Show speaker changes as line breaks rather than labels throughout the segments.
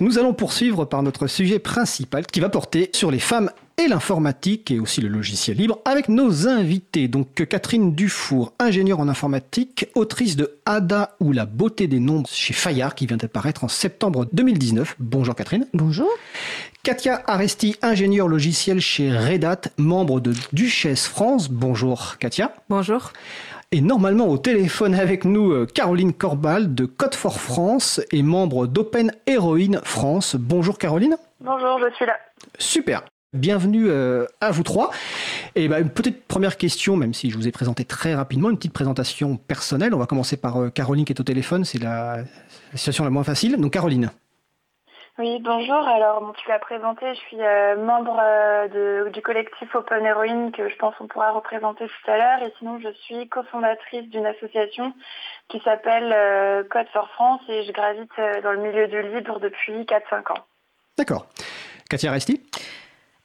Nous allons poursuivre par notre sujet principal qui va porter sur les femmes et l'informatique et aussi le logiciel libre avec nos invités. Donc Catherine Dufour, ingénieure en informatique, autrice de Ada ou la beauté des nombres chez Fayard qui vient d'apparaître en septembre 2019. Bonjour Catherine.
Bonjour.
Katia Aresti, ingénieure logiciel chez Red Hat, membre de Duchesse France. Bonjour Katia.
Bonjour.
Et normalement au téléphone avec nous euh, Caroline Corbal de Code for France et membre d'Open Heroine France. Bonjour Caroline.
Bonjour, je suis là.
Super. Bienvenue euh, à vous trois. Et bah, une petite première question, même si je vous ai présenté très rapidement, une petite présentation personnelle. On va commencer par euh, Caroline qui est au téléphone, c'est la, situation la moins facile. Donc Caroline.
Oui, bonjour. Alors, tu l'as présenté, je suis euh, membre du collectif Open Heroine que je pense qu'on pourra représenter tout à l'heure. Et sinon, je suis cofondatrice d'une association qui s'appelle Code for France et je gravite dans le milieu du libre depuis 4-5 ans.
D'accord. Katia Resti?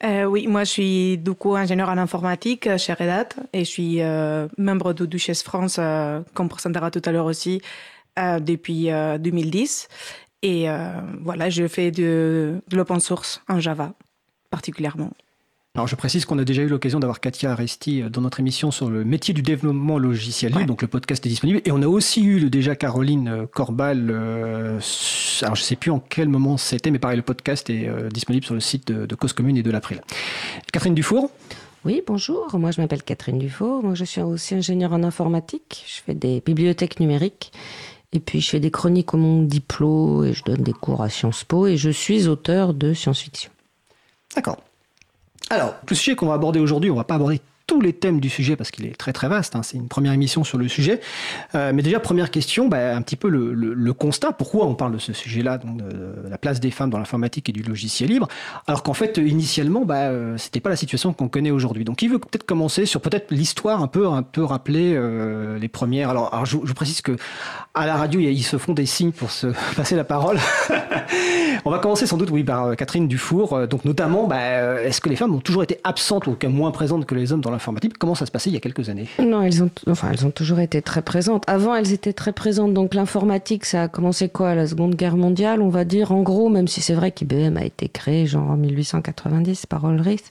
Euh, oui, moi je suis du coup ingénieur en informatique euh, chez Red Hat et je suis euh, membre de Duchesse France, comme présentera tout à l'heure aussi, depuis 2010. Et voilà, je fais de l'open source en Java particulièrement.
Alors je précise qu'on a déjà eu l'occasion d'avoir Katia Aresti euh, dans notre émission sur le métier du développement logiciel donc le podcast est disponible. Et on a aussi eu déjà Caroline euh, Corbal, euh, alors je ne sais plus en quel moment c'était, mais pareil, le podcast est disponible sur le site de, Cause Commune et de l'April. Catherine Dufour
oui, bonjour. Moi, je m'appelle Catherine Dufour. Moi, je suis aussi ingénieure en informatique. Je fais des bibliothèques numériques. Et puis, je fais des chroniques au monde diplôme et je donne des cours à Sciences Po. Et je suis auteur de science-fiction.
D'accord. Alors, le sujet qu'on va aborder aujourd'hui, on va pas aborder tous les thèmes du sujet parce qu'il est très très vaste. Hein. C'est une première émission sur le sujet. Euh, mais déjà, première question, bah, un petit peu le, constat. Pourquoi on parle de ce sujet-là, de, la place des femmes dans l'informatique et du logiciel libre, alors qu'en fait, initialement, bah, euh, c'était pas la situation qu'on connaît aujourd'hui. Donc, il veut peut-être commencer sur peut-être l'histoire, un peu, un peu rappeler euh, les premières. Alors, je, je, précise que à la radio, ils se font des signes pour se passer la parole. On va commencer sans doute, oui, par euh, Catherine Dufour. Euh, donc, notamment, bah, euh, est-ce que les femmes ont toujours été absentes ou moins présentes que les hommes dans l'informatique? Comment ça se passait il y a quelques années?
Non, elles ont, enfin, elles ont toujours été très présentes. Avant, elles étaient très présentes. Donc, l'informatique, ça a commencé quoi? La Seconde Guerre mondiale, on va dire, en gros, même si c'est vrai qu'IBM a été créé genre en 1890 par Ulrich.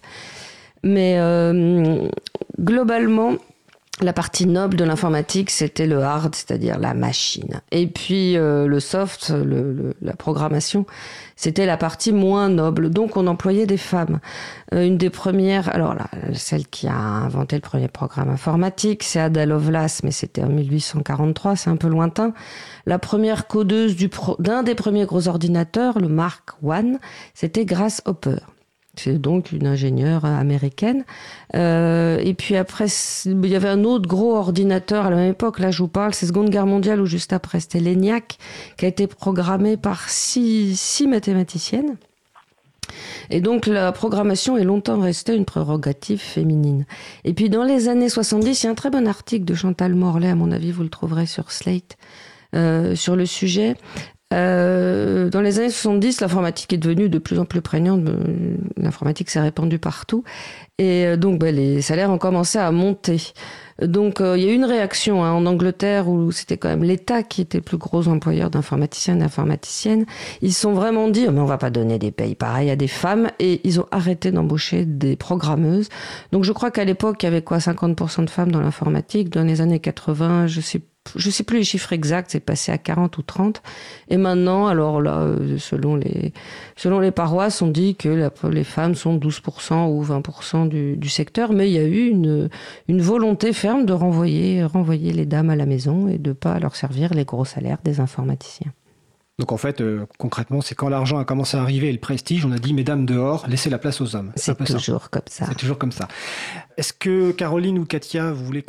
Mais globalement, la partie noble de l'informatique, c'était le hard, c'est-à-dire la machine. Et puis euh, le soft, la programmation, c'était la partie moins noble. Donc on employait des femmes. Euh, une des premières, alors là, celle qui a inventé le premier programme informatique, c'est Ada Lovelace, mais c'était en 1843, c'est un peu lointain. La première codeuse d'un des premiers gros ordinateurs, le Mark I, c'était Grace Hopper. C'est donc une ingénieure américaine. Euh, et puis après, il y avait un autre gros ordinateur à la même époque. Là, je vous parle, c'est Seconde Guerre mondiale ou juste après, c'était l'ENIAC, qui a été programmé par six, mathématiciennes. Et donc la programmation est longtemps restée une prérogative féminine. Et puis dans les années 70, il y a un très bon article de Chantal Morlaix, à mon avis, vous le trouverez sur Slate, euh, sur le sujet, euh, dans les années 70, l'informatique est devenue de plus en plus prégnante. Euh, l'informatique s'est répandue partout. Et euh, donc, bah, les salaires ont commencé à monter. Donc, il y a eu une réaction hein, en Angleterre où c'était quand même l'État qui était le plus gros employeur d'informaticiens et d'informaticiennes. Ils sont vraiment dit, oh, mais on va pas donner des pays pareils à des femmes. Et ils ont arrêté d'embaucher des programmeuses. Donc, je crois qu'à l'époque, il y avait quoi 50% de femmes dans l'informatique. Dans les années 80, je sais je sais plus les chiffres exacts, c'est passé à 40 ou 30. Et maintenant, alors là, euh, selon les, selon les paroisses, on dit que les femmes sont 12% ou 20% du, du, secteur, mais il y a eu une, une volonté ferme de renvoyer, renvoyer les dames à la maison et de pas leur servir les gros salaires des informaticiens.
Donc en fait, euh, concrètement, c'est quand l'argent a commencé à arriver et le prestige, on a dit, mesdames dehors, laissez la place aux hommes.
C'est toujours comme ça.
C'est toujours comme ça. Est-ce que Caroline ou Katia, vous voulez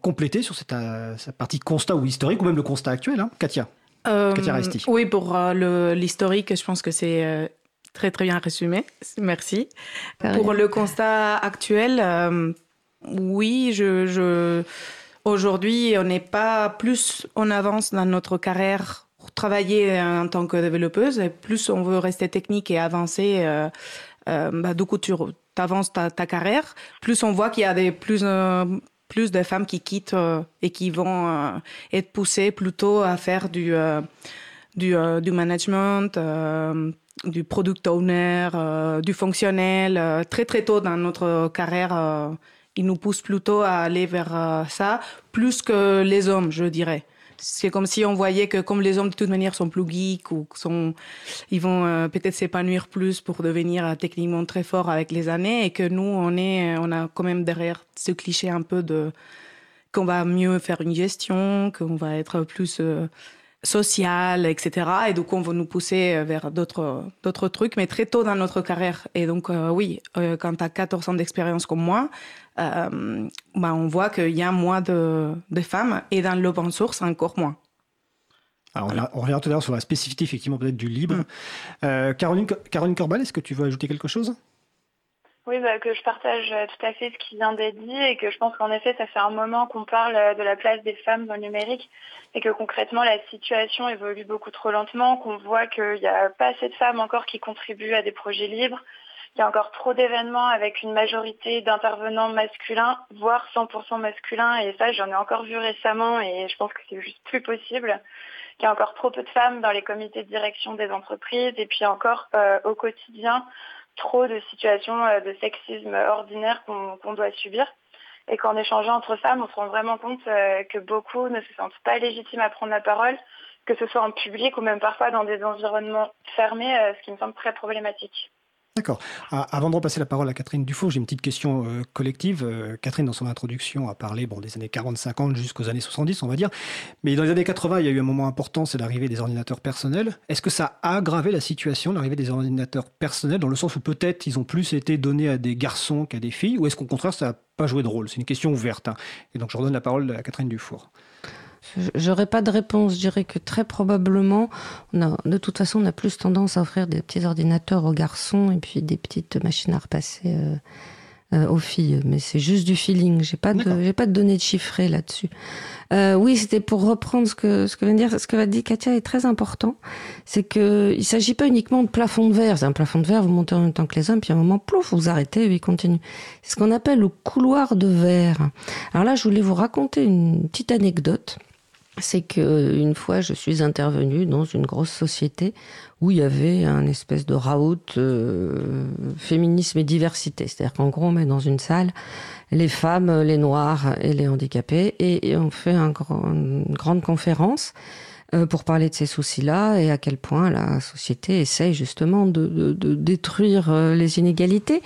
compléter sur cette, euh, cette, partie constat ou historique, ou même le constat actuel, hein Katia?
Euh, Katia Resti. Oui, pour l'historique, je pense que c'est très très bien résumé. Merci. Pour le constat actuel, oui, je... je... Aujourd'hui, on n'est pas plus en avance dans notre carrière travailler en tant que développeuse, plus on veut rester technique et avancer, euh, euh, bah, du coup, tu avances ta, carrière, plus on voit qu'il y a plus, euh, de femmes qui quittent et qui vont être poussées plutôt à faire du management, du product owner, du fonctionnel. très très tôt dans notre carrière, ils nous poussent plutôt à aller vers ça, plus que les hommes, je dirais c'est comme si on voyait que comme les hommes de toute manière sont plus geeks ou sont, ils vont euh, peut-être s'épanouir plus pour devenir euh, techniquement très forts avec les années et que nous on est, euh, on a quand même derrière ce cliché un peu de qu'on va mieux faire une gestion, qu'on va être plus social, etc. Et donc, on va nous pousser vers d'autres, d'autres trucs, mais très tôt dans notre carrière. Et donc, oui, quand tu as 14 ans d'expérience comme moi, euh, bah, on voit qu'il y a moins de, femmes et dans l'open source encore moins.
Alors, on, revient tout à l'heure sur la spécificité effectivement peut-être du libre. Mm. Euh, Caroline, Caroline Corbal, est-ce que tu veux ajouter quelque chose?
Oui, bah, que je partage euh, tout à fait ce qui vient d'être dit et que je pense qu'en effet, ça fait un moment qu'on parle de la place des femmes dans le numérique et que concrètement, la situation évolue beaucoup trop lentement, qu'on voit qu'il n'y a pas assez de femmes encore qui contribuent à des projets libres, il y a encore trop d'événements avec une majorité d'intervenants masculins, voire 100% masculins. Et ça, j'en ai encore vu récemment et je pense que c'est juste plus possible. Il y a encore trop peu de femmes dans les comités de direction des entreprises et puis encore euh, au quotidien trop de situations euh, de sexisme ordinaire qu'on doit subir et qu'en échangeant entre femmes, on se rend vraiment compte euh, que beaucoup ne se sentent pas légitimes à prendre la parole, que ce soit en public ou même parfois dans des environnements fermés, ce qui me semble très problématique.
D'accord. Avant de repasser la parole à Catherine Dufault, j'ai une petite question euh, collective. Euh, Catherine, dans son introduction, a parlé des années 40-50 jusqu'aux années 70, on va dire. Mais dans les années 80, il y a eu un moment important, c'est l'arrivée des ordinateurs personnels. Est-ce que ça a aggravé la situation, l'arrivée des ordinateurs personnels, dans le sens où peut-être ils ont plus été donnés à des garçons qu'à des filles, ou est-ce qu'au contraire, ça n'a pas joué de rôle? C'est une question ouverte. Hein. Et donc, je redonne la parole à Catherine Dufour.
J'aurais pas de réponse. Je dirais que très probablement, on a, de toute façon, on a plus tendance à offrir des petits ordinateurs aux garçons et puis des petites machines à repasser euh, euh, aux filles. Mais c'est juste du feeling. J'ai pas de, j'ai pas de données chiffrées là-dessus. Euh, oui, c'était pour reprendre ce que ce que vient de dire, ce que va dire Katia est très important. C'est que il s'agit pas uniquement de plafond de verre. C'est un plafond de verre, vous montez en même temps que les hommes, puis à un moment, plouf, vous arrêtez, et il continue. C'est ce qu'on appelle le couloir de verre. Alors là, je voulais vous raconter une petite anecdote c'est qu'une fois, je suis intervenue dans une grosse société où il y avait un espèce de raout euh, féminisme et diversité. C'est-à-dire qu'en gros, on met dans une salle les femmes, les noirs et les handicapés et, on fait un une grande conférence euh, pour parler de ces soucis-là et à quel point la société essaye justement de, de, de détruire euh, les inégalités.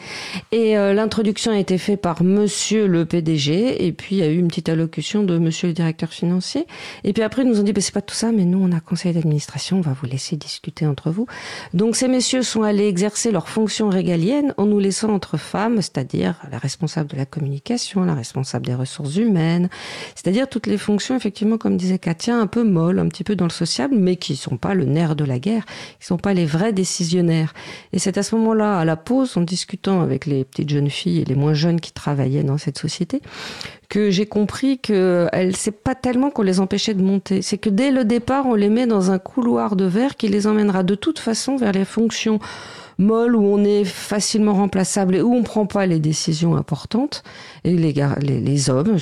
Et euh, l'introduction a été faite par Monsieur le PDG et puis il y a eu une petite allocution de Monsieur le directeur financier. Et puis après ils nous ont dit bah, c'est pas tout ça, mais nous on a conseil d'administration, on va vous laisser discuter entre vous. Donc ces messieurs sont allés exercer leurs fonctions régaliennes en nous laissant entre femmes, c'est-à-dire la responsable de la communication, la responsable des ressources humaines, c'est-à-dire toutes les fonctions effectivement comme disait Katia un peu molles, un petit peu dans le sociable, mais qui sont pas le nerf de la guerre, qui sont pas les vrais décisionnaires. Et c'est à ce moment-là, à la pause, en discutant avec les petites jeunes filles et les moins jeunes qui travaillaient dans cette société, que j'ai compris que c'est pas tellement qu'on les empêchait de monter, c'est que dès le départ, on les met dans un couloir de verre qui les emmènera de toute façon vers les fonctions molles où on est facilement remplaçable et où on prend pas les décisions importantes. Et les, les, les hommes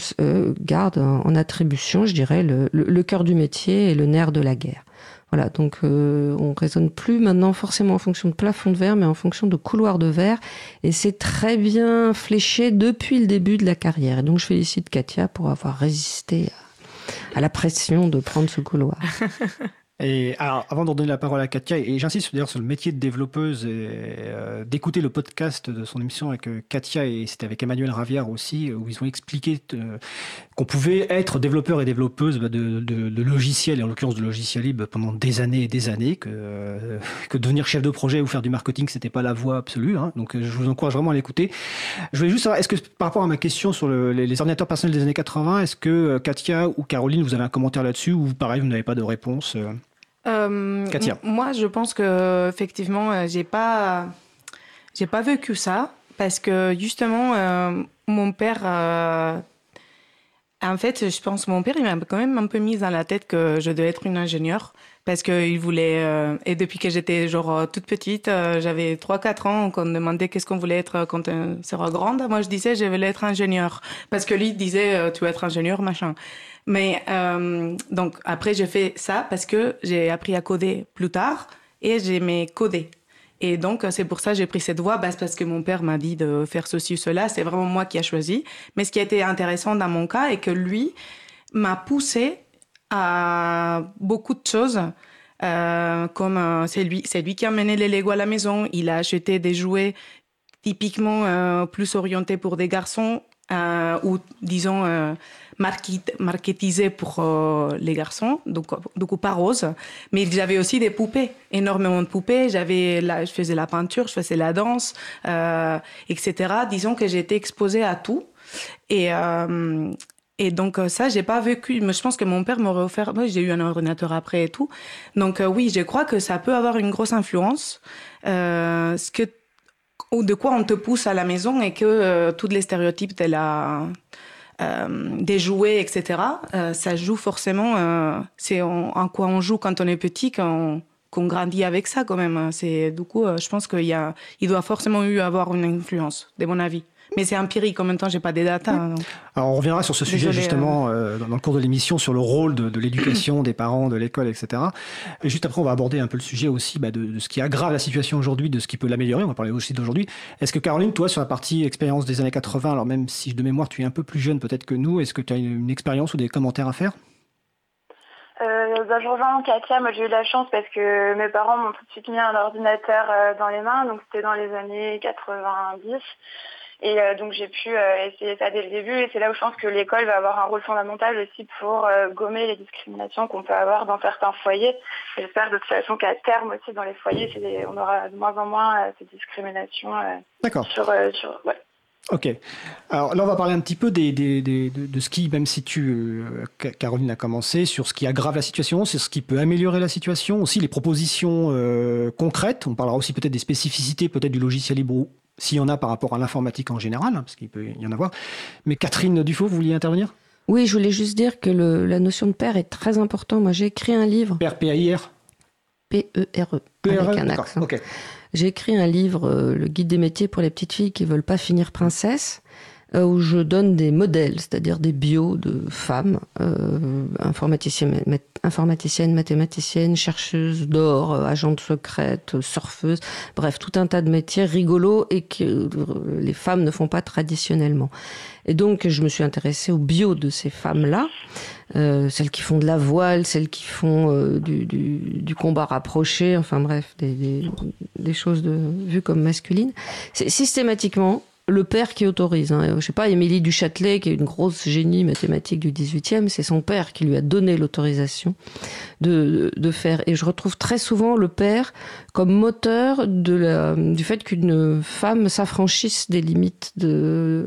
gardent en attribution, je dirais, le, le, cœur du métier et le nerf de la guerre. Voilà, donc euh, on raisonne plus maintenant forcément en fonction de plafond de verre, mais en fonction de couloir de verre. Et c'est très bien fléché depuis le début de la carrière. Et donc je félicite Katia pour avoir résisté à la pression de prendre ce couloir.
Et alors, avant de donner la parole à Katia, et j'insiste d'ailleurs sur le métier de développeuse, euh, d'écouter le podcast de son émission avec euh, Katia, et c'était avec Emmanuel Ravière aussi, où ils ont expliqué euh, qu'on pouvait être développeur et développeuse bah, de, logiciels, et en l'occurrence de logiciels libres, pendant des années et des années, que, devenir chef de projet ou faire du marketing, c'était pas la voie absolue. Hein, donc, je vous encourage vraiment à l'écouter. Je voulais juste savoir, est-ce que par rapport à ma question sur le, les, les, ordinateurs personnels des années 80, est-ce que Katia ou Caroline, vous avez un commentaire là-dessus, ou pareil, vous n'avez pas de réponse
euh, moi, je pense que effectivement, euh, j'ai pas, j'ai pas vécu ça parce que justement, euh, mon père, en fait, je pense mon père, il m'a quand même un peu mis dans la tête que je devais être une ingénieure parce qu'il voulait euh, et depuis que j'étais genre toute petite euh, j'avais 3 4 ans qu'on me demandait qu'est-ce qu'on voulait être quand on sera grande moi je disais je voulais être ingénieur parce que lui disait tu veux être ingénieur machin mais donc après j'ai fait ça parce que j'ai appris à coder plus tard et j'aimais coder et donc, c'est pour ça que j'ai pris cette voie, parce que mon père m'a dit de faire ceci ou cela. C'est vraiment moi qui a choisi. Mais ce qui a été intéressant dans mon cas est que lui m'a poussé à beaucoup de choses. Euh, comme euh, c'est lui, c'est lui qui a mené les Lego à la maison. Il a acheté des jouets typiquement euh, plus orientés pour des garçons ou disons marketisés pour les garçons, donc donc pas rose. Mais j'avais aussi des poupées, énormément de poupées. J'avais, je faisais la peinture, je faisais la danse, etc. Disons que j'étais exposée à tout. Et, et donc euh, ça, j'ai pas vécu. Mais je pense que mon père m'aurait offert. Moi, j'ai eu un ordinateur après et tout. Donc euh, oui, je crois que ça peut avoir une grosse influence. Euh, ce que ou de quoi on te pousse à la maison et que euh, tous les stéréotypes de la des jouets, etc. ça joue forcément. c'est en, quoi on joue quand on est petit, qu'on grandit avec ça quand même. Du coup, je pense qu'il il doit forcément eu avoir une influence, de mon avis. Mais c'est empirique, en même temps, j'ai pas des datas. Hein,
Alors, on reviendra sur ce sujet justement hein. euh, dans, le cours de l'émission sur le rôle de, l'éducation, des parents, de l'école, etc. Et juste après, on va aborder un peu le sujet aussi bah, de, ce qui aggrave la situation aujourd'hui, de ce qui peut l'améliorer. On va parler aussi d'aujourd'hui. Est-ce que Caroline, toi, sur la partie expérience des années 80, alors même si de mémoire tu es un peu plus jeune peut-être que nous, est-ce que tu as une, expérience ou des commentaires à faire?
Euh, bah, je rejoins Katia, moi j'ai eu la chance parce que mes parents m'ont tout de suite mis un ordinateur euh, dans les mains, donc c'était dans les années 90. Et euh, donc j'ai pu euh, essayer ça dès le début et c'est là où je pense que l'école va avoir un rôle fondamental aussi pour euh, gommer les discriminations qu'on peut avoir dans certains foyers. J'espère de toute façon qu'à terme aussi dans les foyers, on aura de moins en moins ces discriminations.
D'accord.
Sur, sur ouais.
Ok. Alors là, on va parler un petit peu des, des, des, de, ce qui, même si tu, Caroline a commencé, sur ce qui aggrave la situation, c'est ce qui peut améliorer la situation, aussi les propositions concrètes. On parlera aussi peut-être des spécificités, peut-être du logiciel libre s'il y en a par rapport à l'informatique en général, hein, parce qu'il peut y en avoir. Mais Catherine Dufaux, vous vouliez intervenir?
Oui, je voulais juste dire que la notion de père est très importante. Moi, j'ai écrit un livre.
Père, P-A-I-R?
P-E-R-E. E, avec un accent. J'ai écrit un livre, euh, Le guide des métiers pour les petites filles qui veulent pas finir princesse. Euh, où je donne des modèles, c'est-à-dire des bios de femmes, euh, informaticiennes, mathématiciennes, chercheuses d'or, euh, agentes secrètes, surfeuses, bref, tout un tas de métiers rigolos et que les femmes ne font pas traditionnellement. Et donc, je me suis intéressée aux bios de ces femmes-là, celles qui font de la voile, celles qui font du, combat rapproché, enfin bref, des choses de, vues comme masculines. Systématiquement, le père qui autorise. Hein. Je sais pas, Émilie du Châtelet, qui est une grosse génie mathématique du 18e, c'est son père qui lui a donné l'autorisation de, faire. Et je retrouve très souvent le père comme moteur du fait qu'une femme s'affranchisse des limites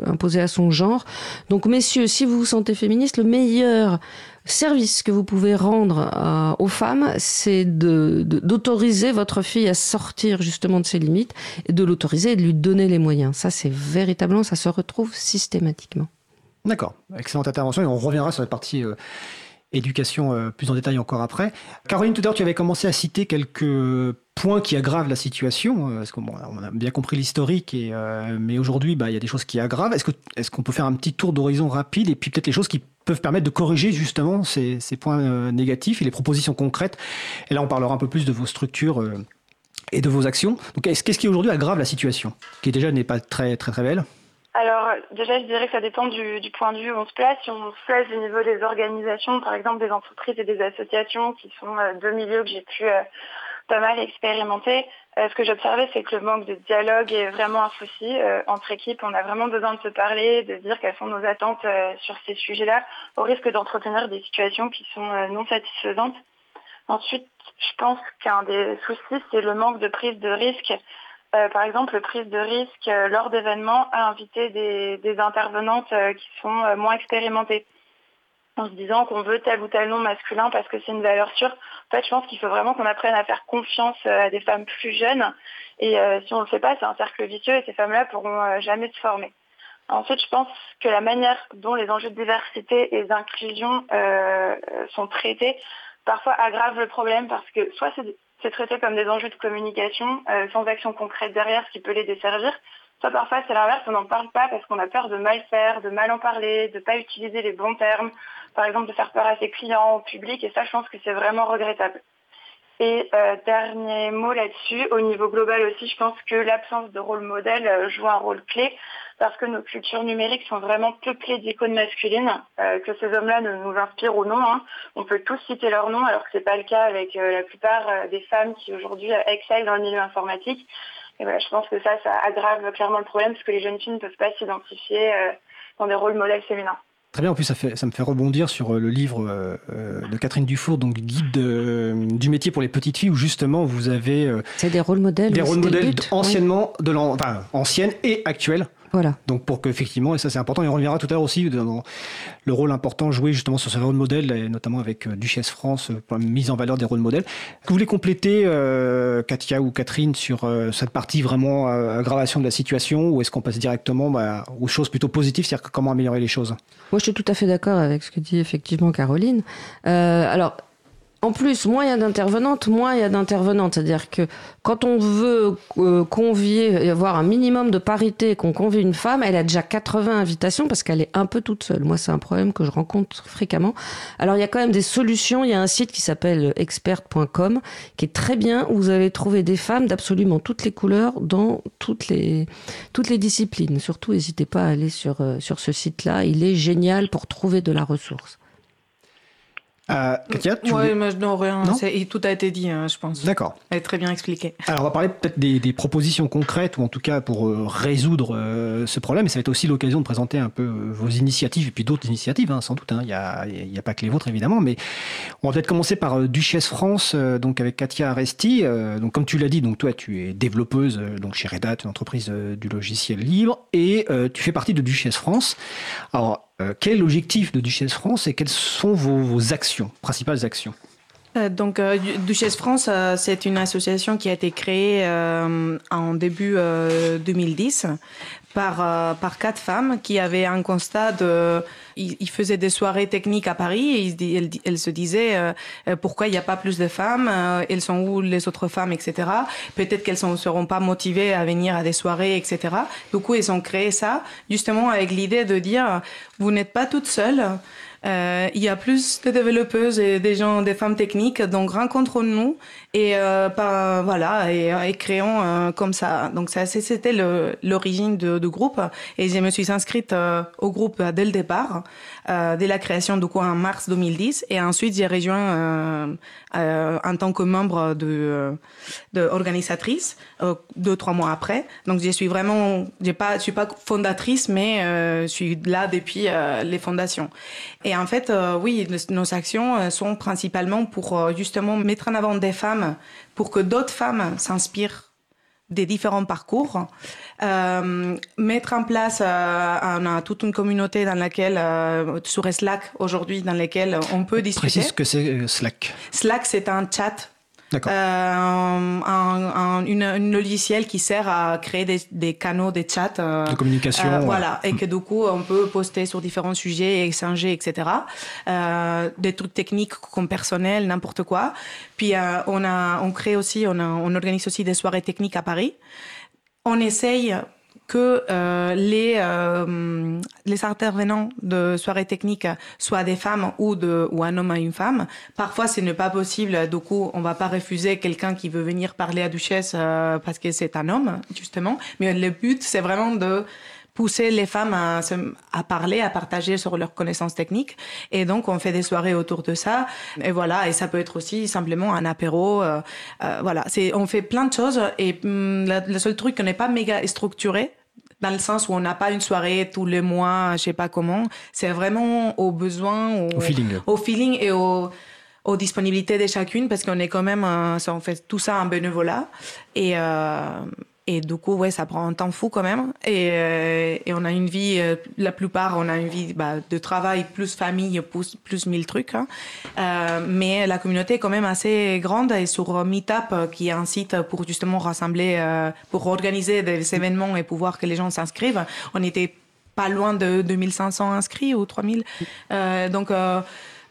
imposées à son genre. Donc, messieurs, si vous vous sentez féministe, le meilleur service que vous pouvez rendre euh, aux femmes, c'est d'autoriser votre fille à sortir justement de ses limites et de l'autoriser et de lui donner les moyens. Ça, c'est véritablement, ça se retrouve systématiquement.
D'accord, excellente intervention et on reviendra sur la partie euh, éducation euh, plus en détail encore après. Caroline, tout à l'heure, tu avais commencé à citer quelques points qui aggravent la situation, parce qu'on on a bien compris l'historique, et, mais aujourd'hui, bah, il y a des choses qui aggravent. Est-ce qu'on peut faire un petit tour d'horizon rapide et puis peut-être les choses qui peuvent permettre de corriger justement ces, points euh, négatifs et les propositions concrètes? Et là, on parlera un peu plus de vos structures euh, et de vos actions. Donc, qu'est-ce qui aujourd'hui aggrave la situation, qui déjà n'est pas très très très belle?
Alors déjà, je dirais que ça dépend du, point de vue où on se place. Si on se place au niveau des organisations, par exemple des entreprises et des associations, qui sont euh, deux milieux que j'ai pu pas mal expérimenté. Euh, ce que j'observais, c'est que le manque de dialogue est vraiment un souci euh, entre équipes. On a vraiment besoin de se parler, de dire quelles sont nos attentes euh, sur ces sujets-là, au risque d'entretenir des situations qui sont non satisfaisantes. Ensuite, je pense qu'un des soucis, c'est le manque de prise de risque. Par exemple, prise de risque lors d'événements à inviter des, des intervenantes qui sont moins expérimentées en se disant qu'on veut tel ou tel nom masculin parce que c'est une valeur sûre. En fait, je pense qu'il faut vraiment qu'on apprenne à faire confiance euh, à des femmes plus jeunes. Et euh, si on ne le fait pas, c'est un cercle vicieux et ces femmes-là pourront euh, jamais se former. Ensuite, je pense que la manière dont les enjeux de diversité et d'inclusion sont traités parfois aggravent le problème parce que soit c'est traité comme des enjeux de communication sans action concrète derrière ce qui peut les desservir, soit parfois c'est l'inverse, on n'en parle pas parce qu'on a peur de mal faire, de mal en parler, de ne pas utiliser les bons termes, par exemple de faire peur à ses clients, au public, et ça je pense que c'est vraiment regrettable. Et euh, dernier mot là-dessus, au niveau global aussi, je pense que l'absence de rôle modèle euh, joue un rôle clé parce que nos cultures numériques sont vraiment peuplées d'icônes masculines, euh, que ces hommes-là nous inspirent ou non. Hein. On peut tous citer leur nom alors que ce n'est pas le cas avec la plupart des femmes qui aujourd'hui excellent dans le milieu informatique. Et voilà, je pense que ça, ça aggrave clairement le problème parce que les jeunes filles ne peuvent pas s'identifier dans des rôles modèles féminins.
Très bien, en plus ça, fait, ça me fait rebondir sur euh, le livre euh, euh, de Catherine Dufour, donc guide du métier pour les petites filles, où justement vous avez...
C'est des rôles modèles.
Des rôles modèles anciennement, de enfin, anciennes et actuelles
voilà.
Donc pour qu'effectivement, et ça c'est important, et on reviendra tout à l'heure aussi dans le rôle important joué justement sur ce rôle modèle, et notamment avec euh, Duchesse France, euh, pour la mise en valeur des rôles modèles. Que vous voulez compléter, euh, Katia ou Catherine, sur cette partie vraiment aggravation de la situation, ou est-ce qu'on passe directement bah, aux choses plutôt positives, c'est-à-dire comment améliorer les choses?
Moi je suis tout à fait d'accord avec ce que dit effectivement Caroline. alors en plus, moins il y a d'intervenantes, moins il y a d'intervenantes. C'est-à-dire que quand on veut euh, convier avoir un minimum de parité, qu'on convie une femme, elle a déjà 80 invitations parce qu'elle est un peu toute seule. Moi, c'est un problème que je rencontre fréquemment. Alors, il y a quand même des solutions. Il y a un site qui s'appelle expert.com qui est très bien où vous allez trouver des femmes d'absolument toutes les couleurs dans toutes les, toutes les disciplines. Surtout, n'hésitez pas à aller sur, euh, sur ce site-là. Il est génial pour trouver de la ressource.
Euh, Katia,
tu non, rien. tout a été dit, hein, je pense.
D'accord.
Elle est très bien expliqué.
Alors, on va parler peut-être des, propositions concrètes, ou en tout cas pour euh, résoudre euh, ce problème. Et ça va être aussi l'occasion de présenter un peu vos initiatives, et puis d'autres initiatives, hein, sans doute. Hein. Il n'y a, y a, pas que les vôtres, évidemment. Mais on va peut-être commencer par Duchesse France, donc avec Katia Aresti. donc, comme tu l'as dit, donc toi, tu es développeuse donc chez Red Hat, une entreprise du logiciel libre, et tu fais partie de Duchesse France. Alors, euh, quel est l'objectif de Duchesse France et quelles sont vos, actions, principales actions?
Euh, donc, euh, Duchesse France, c'est une association qui a été créée en début 2010 par, par quatre femmes qui avaient un constat de... Ils, faisaient des soirées techniques à Paris et elles, se disaient pourquoi il n'y a pas plus de femmes, elles sont où les autres femmes, etc. Peut-être qu'elles ne seront pas motivées à venir à des soirées, etc. Du coup, ils ont créé ça justement avec l'idée de dire vous n'êtes pas toute seule. Euh, il y a plus de développeuses et des gens, des femmes techniques, donc rencontrons-nous et euh, voilà et, créons euh, comme ça. Donc ça, c'était l'origine du groupe et je me suis inscrite au groupe dès le départ, dès la création du coup en mars 2010 et ensuite j'ai rejoint en tant que membre de, de organisatrice deux trois mois après. Donc je suis vraiment, j'ai pas, je suis pas fondatrice mais je suis là depuis les fondations. Et en fait, euh, oui, nos actions euh, sont principalement pour euh, justement mettre en avant des femmes, pour que d'autres femmes s'inspirent des différents parcours, mettre en place on a toute une communauté dans laquelle sur Slack aujourd'hui dans laquelle on peut discuter.
Précise que c'est Slack.
Slack c'est un chat euh, un, une, logiciel qui sert à créer des, des canaux, des chats.
Euh, de communication. Euh,
voilà, et que du coup, on peut poster sur différents sujets, échanger, etc. Euh, des trucs techniques comme personnel, n'importe quoi. Puis on, a, on crée aussi, on, a, on organise aussi des soirées techniques à Paris. On essaye que euh, les, euh, les intervenants de soirées techniques soient des femmes ou, de, ou un homme à une femme. Parfois, ce n'est pas possible. Du coup, on va pas refuser quelqu'un qui veut venir parler à Duchesse euh, parce que c'est un homme, justement. Mais le but, c'est vraiment de pousser les femmes à, à, parler, à partager sur leurs connaissances techniques. Et donc, on fait des soirées autour de ça. Et voilà, et ça peut être aussi simplement un apéro. Euh, euh, voilà, c'est, on fait plein de choses. Et hum, le seul truc, on n'est pas méga structuré dans le sens où on n'a pas une soirée tous les mois, je sais pas comment. C'est vraiment au besoin,
au, feeling,
au feeling et au aux disponibilités de chacune parce qu'on est quand même, on fait tout ça en bénévolat et euh, et du coup, ouais, ça prend un temps fou quand même. Et, euh, on a une vie, euh, la plupart, on a une vie bah, de travail plus famille, plus, plus mille trucs. Hein. Euh, mais la communauté est quand même assez grande. Et sur Meetup, qui est un site pour justement rassembler, pour organiser des événements et pouvoir que les gens s'inscrivent, on était pas loin de 2500 inscrits ou 3000. donc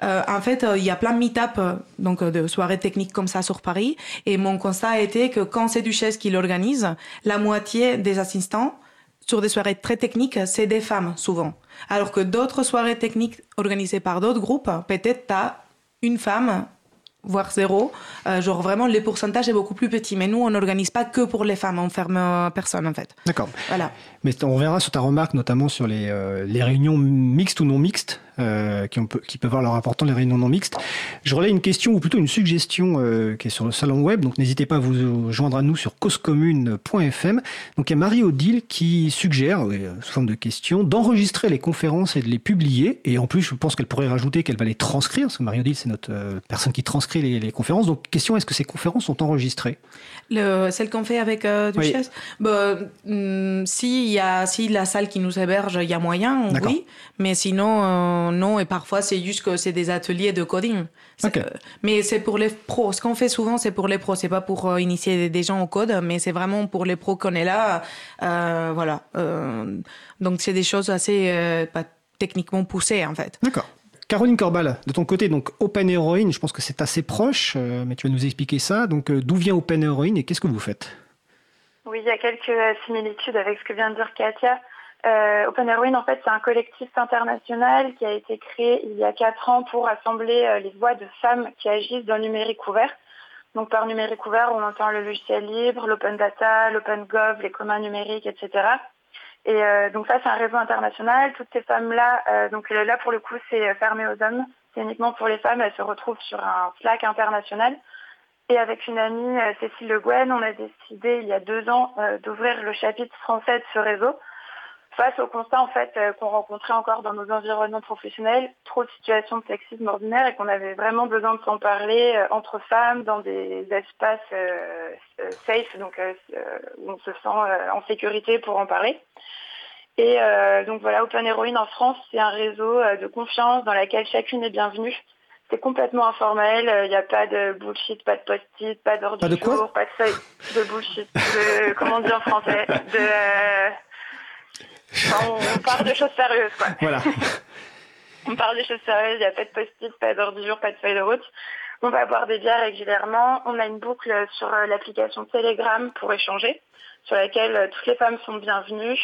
en fait, il y a plein de meet-up, donc de soirées techniques comme ça sur Paris. Et mon constat a été que quand c'est Duchesse qui l'organise, la moitié des assistants sur des soirées très techniques, c'est des femmes souvent. Alors que d'autres soirées techniques organisées par d'autres groupes, peut-être t'as une femme voire zéro. Euh, genre vraiment, les pourcentages est beaucoup plus petit. Mais nous, on n'organise pas que pour les femmes, on ferme euh, personne en fait.
D'accord.
Voilà.
Mais on verra sur ta remarque, notamment sur les, euh, les réunions mixtes ou non mixtes, euh, qui, peuvent avoir leur important les réunions non mixtes. Je relais une question ou plutôt une suggestion euh, qui est sur le salon web, donc n'hésitez pas à vous joindre à nous sur causecommune.fm. Donc il y a Marie-Odile qui suggère, sous forme de question, d'enregistrer les conférences et de les publier. Et en plus, je pense qu'elle pourrait rajouter qu'elle va les transcrire, parce que Marie-Odile, c'est notre personne qui transcrit les, les conférences. Donc question, est-ce que ces conférences sont enregistrées?
Le, Celle qu'on fait avec Duchesse? Bah, hmm, Si, y a, si la salle qui nous héberge, il y a moyen, oui. Mais sinon non, et parfois c'est juste que c'est des ateliers de coding. mais c'est pour les pros. Ce qu'on fait souvent, c'est pour les pros. C'est pas pour euh, initier des gens au code, mais c'est vraiment pour les pros qu'on est là. Euh, voilà. Euh, donc c'est des choses assez pas techniquement poussées en fait.
D'accord. Caroline Corbal, de ton côté, donc Open Heroine, je pense que c'est assez proche, mais tu vas nous expliquer ça. Donc d'où vient Open Heroine et qu'est-ce que vous faites?
Oui, il y a quelques similitudes avec ce que vient de dire Katia. Euh, Open Heroine, en fait, c'est un collectif international qui a été créé il y a quatre ans pour assembler euh, les voix de femmes qui agissent dans le numérique ouvert. Donc par numérique ouvert, on entend le logiciel libre, l'open data, l'open gov, les communs numériques, etc. Et euh, donc ça, c'est un réseau international. Toutes ces femmes-là, donc là pour le coup, c'est fermé aux hommes. C'est uniquement pour les femmes. Elles se retrouvent sur un Slack international. Et avec une amie, Cécile Le Guen, on a décidé il y a deux ans d'ouvrir le chapitre français de ce réseau face au constat en fait euh, qu'on rencontrait encore dans nos environnements professionnels, trop de situations de sexisme ordinaire et qu'on avait vraiment besoin de s'en parler euh, entre femmes dans des espaces euh, safe, donc où on se sent en sécurité pour en parler. Et donc voilà, Open Heroine en France, c'est un réseau de confiance dans lequel chacune est bienvenue. C'est complètement informel, il n'y a pas de bullshit, pas de post-it, pas d'ordre du jour, pas de feuille de bullshit, de, comment on dit en français, de on, parle de choses sérieuses, quoi.
Voilà.
on parle des choses sérieuses, il n'y a pas de post-it, pas d'ordre du jour, pas de feuille de route. On va boire des bières régulièrement. On a une boucle sur euh, l'application Telegram pour échanger, sur laquelle euh, toutes les femmes sont bienvenues.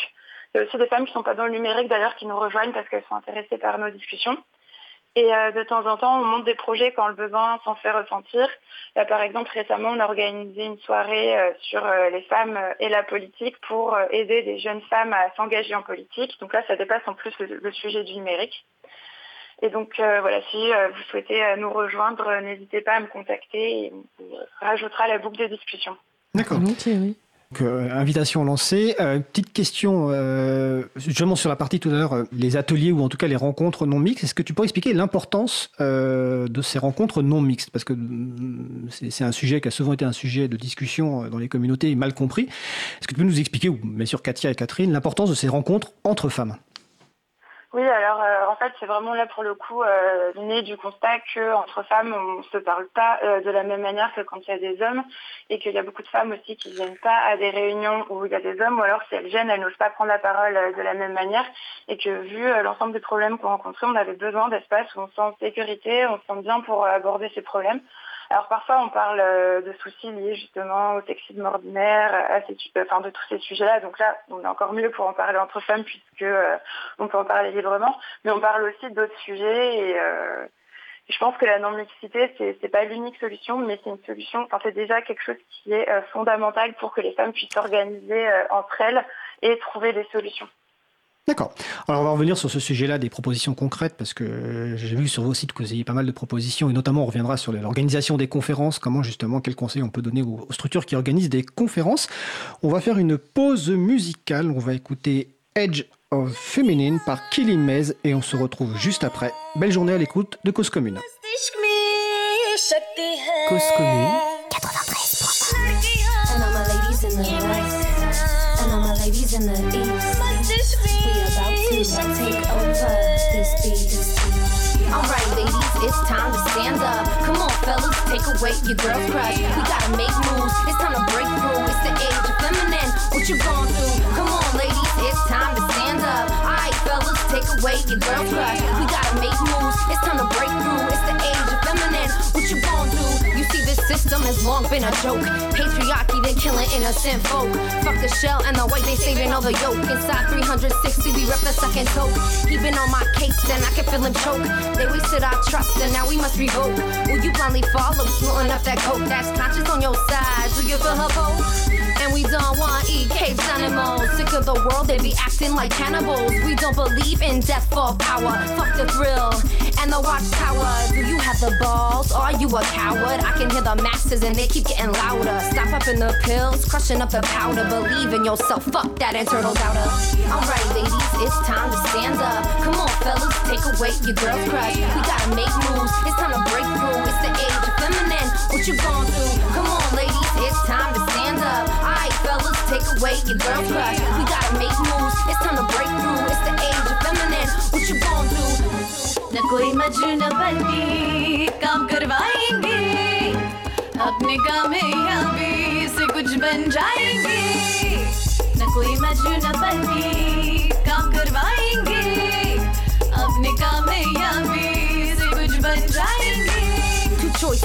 Il y a aussi des femmes qui ne sont pas dans le numérique d'ailleurs qui nous rejoignent parce qu'elles sont intéressées par nos discussions. Et euh, de temps en temps, on monte des projets quand le besoin s'en fait ressentir. Là, par exemple, récemment, on a organisé une soirée euh, sur euh, les femmes et la politique pour aider des jeunes femmes à s'engager en politique. Donc là, ça dépasse en plus le, sujet du numérique. Et donc voilà, si vous souhaitez nous rejoindre, n'hésitez pas à me contacter et on rajoutera la boucle de discussion.
D'accord. oui. Donc, euh, invitation lancée. Euh, petite question, euh, justement sur la partie tout à l'heure, les ateliers ou en tout cas les rencontres non mixtes. Est-ce que tu pourrais expliquer l'importance de ces rencontres non mixtes? Parce que mm, c'est un sujet qui a souvent été un sujet de discussion dans les communautés mal compris. Est-ce que tu peux nous expliquer, ou bien sûr Katia et Catherine, l'importance de ces rencontres entre femmes?
Oui, alors euh, en fait, c'est vraiment là pour le coup euh, né du constat que entre femmes, on se parle pas euh, de la même manière que quand il y a des hommes, et qu'il y a beaucoup de femmes aussi qui viennent pas à des réunions où il y a des hommes, ou alors si elles viennent, elles n'osent pas prendre la parole de la même manière, et que vu l'ensemble des problèmes qu'on rencontrait, on avait besoin d'espace où on se sent en sécurité, on se sent bien pour aborder ces problèmes. Alors parfois on parle euh, de soucis liés justement au sexisme ordinaire, à ces, enfin de tous ces sujets-là. Donc là, on est encore mieux pour en parler entre femmes puisque euh, on peut en parler librement. Mais on parle aussi d'autres sujets et, euh, je pense que la non-mixité, c'est, c'est pas l'unique solution, mais c'est une solution. Enfin, c'est déjà quelque chose qui est fondamental pour que les femmes puissent s'organiser entre elles et trouver des solutions.
D'accord. Alors on va revenir sur ce sujet-là des propositions concrètes parce que j'ai vu sur vos sites que vous avez pas mal de propositions et notamment on reviendra sur l'organisation des conférences, comment justement, quels conseils on peut donner aux, structures qui organisent des conférences. On va faire une pause musicale, on va écouter Edge of Feminine par Killing Maze et on se retrouve juste après. Belle journée à l'écoute de Cause Commune.
Cause Commune 93. Take over this beat. Alright, ladies, it's time to stand up. Come fellas, take away your girl's crush. We gotta make moves. It's time to break through. It's the age of feminine. What you going through? Come on, ladies, it's time to stand up. Alright, fellas, take away your girl's crush. We gotta make moves. It's time to break through. It's the age of feminine. What you gon' do? You see, this system has long been a joke. Patriarchy, they're killing innocent folk. Fuck the shell and the white, they saving all the yolk. Inside 360, we rep the second toke. He been on my case, and I can feel him choke. They wasted our trust, and now we must revoke. Will you blindly follow, snorting up that coke that's conscious on your side? Do you feel her pose? And we don't want to eat animals. Sick of the world, they be acting like cannibals. We don't believe in death for power. Fuck the thrill and the watchtower. Do you have the balls? Are you a coward? I can hear the masses and they keep getting louder. Stop up in the pills, crushing up the powder. Believe in yourself. Fuck that internal doubter. Alright, ladies, it's time to stand up. Come on, fellas, take away your girl's crush. We gotta make moves. It's time to break through. It's the age of feminine. What you gon' do? Come on, ladies, it's time to stand up. Alright, fellas, take away your girl crush. We gotta make moves, it's time to break through. It's the age of feminine. What you gon' do? न कोई मजनू बनी काम करवाएँगे अपने कामयाबी से कुछ बन जाएँगे न कोई मजनू बनी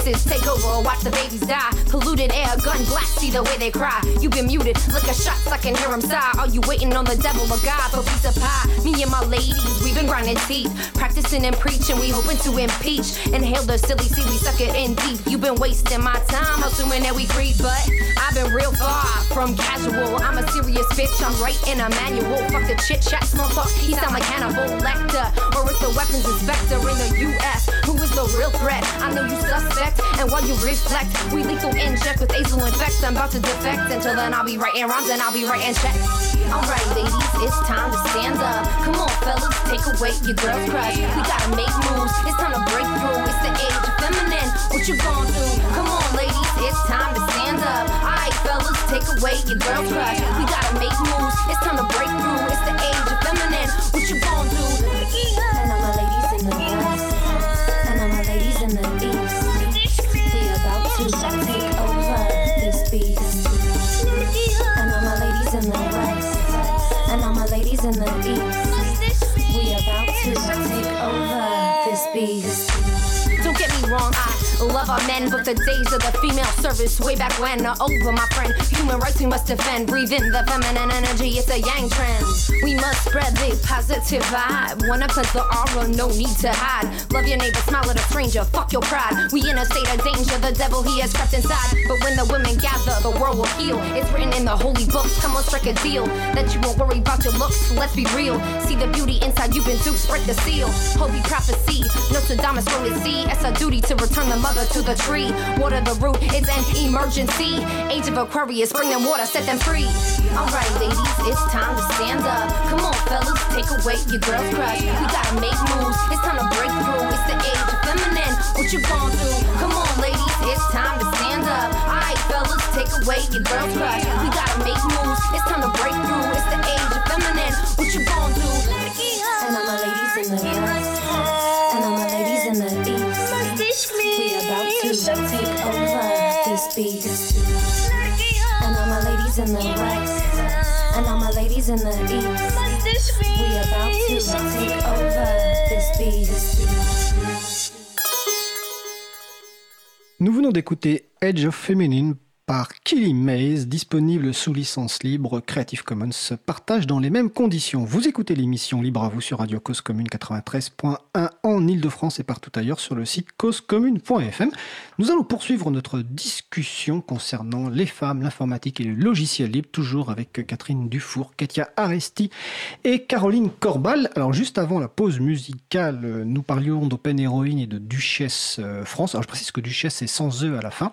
take over, watch the babies die. Polluted air, gun blast, see the way they cry. You been muted, look a I can hear them sigh. Are you waiting on the devil or God for piece of pie? Me and my ladies, we've been grinding teeth, practicing and preaching, we hoping to impeach. Inhale the silly seed, we suck it in deep. You've been wasting my time, assuming that we creep, but I've been real far from casual. I'm a serious bitch, I'm writing a manual. Fuck the chit chat, small talk, he sound like Hannibal Lecter. Or if the weapons inspector in the US, who is the real threat? I know you suspect. And while you reflect, we lethal inject with azul infect. I'm about to defect. Until then, I'll be writing rhymes and I'll be writing checks. Alright, ladies, it's time to stand up. Come on, fellas, take away your girl's crush. We gotta make moves. It's time to break through. It's the age of feminine. What you gonna do? Come on, ladies, it's time to stand up. Alright, fellas, take away your girl's crush. We gotta make moves. It's time to break through. It's the age of feminine. What you gonna do? Our men, but the days of the female service way back when are over, my friend. Human rights we must defend. Breathe in the feminine energy, it's a yang trend. We must spread the positive vibe. Wanna cleanse the aura, no need to hide. Love your neighbor, smile at a stranger, fuck your pride. We in a state of danger, the devil he has crept inside. But when the women gather, the world will heal. It's written in the holy books, come on, strike a deal. That you won't worry about your looks, let's be real. See the beauty inside, you've been duped, break the seal. Holy prophecy, Nostradamus from the sea. It's our duty to return the mother to the tree. Water the root, it's an emergency. Age of Aquarius, bring them water, set them free. Alright, ladies, it's time to stand up. Come on, fellas, take away your girl's crush. We gotta make moves, it's time to break through. It's the age of feminine, what you gon' do? Come on, ladies, it's time to stand up. Alright, fellas, take away your girl's crush. We gotta make moves, it's time to break through.
Nous venons d'écouter Edge of Feminine par Killy Maze, disponible sous licence libre Creative Commons, partage dans les mêmes conditions. Vous écoutez l'émission Libre à vous sur Radio Cause Commune 93.1 en Ile-de-France et partout ailleurs sur le site causecommune.fm. Nous allons poursuivre notre discussion concernant les femmes, l'informatique et le logiciel libre, toujours avec Catherine Dufour, Katia Aresti et Caroline Corbal. Alors juste avant la pause musicale, nous parlions d'Open Heroine et de Duchesse euh, France. Alors je précise que Duchesse est sans E à la fin.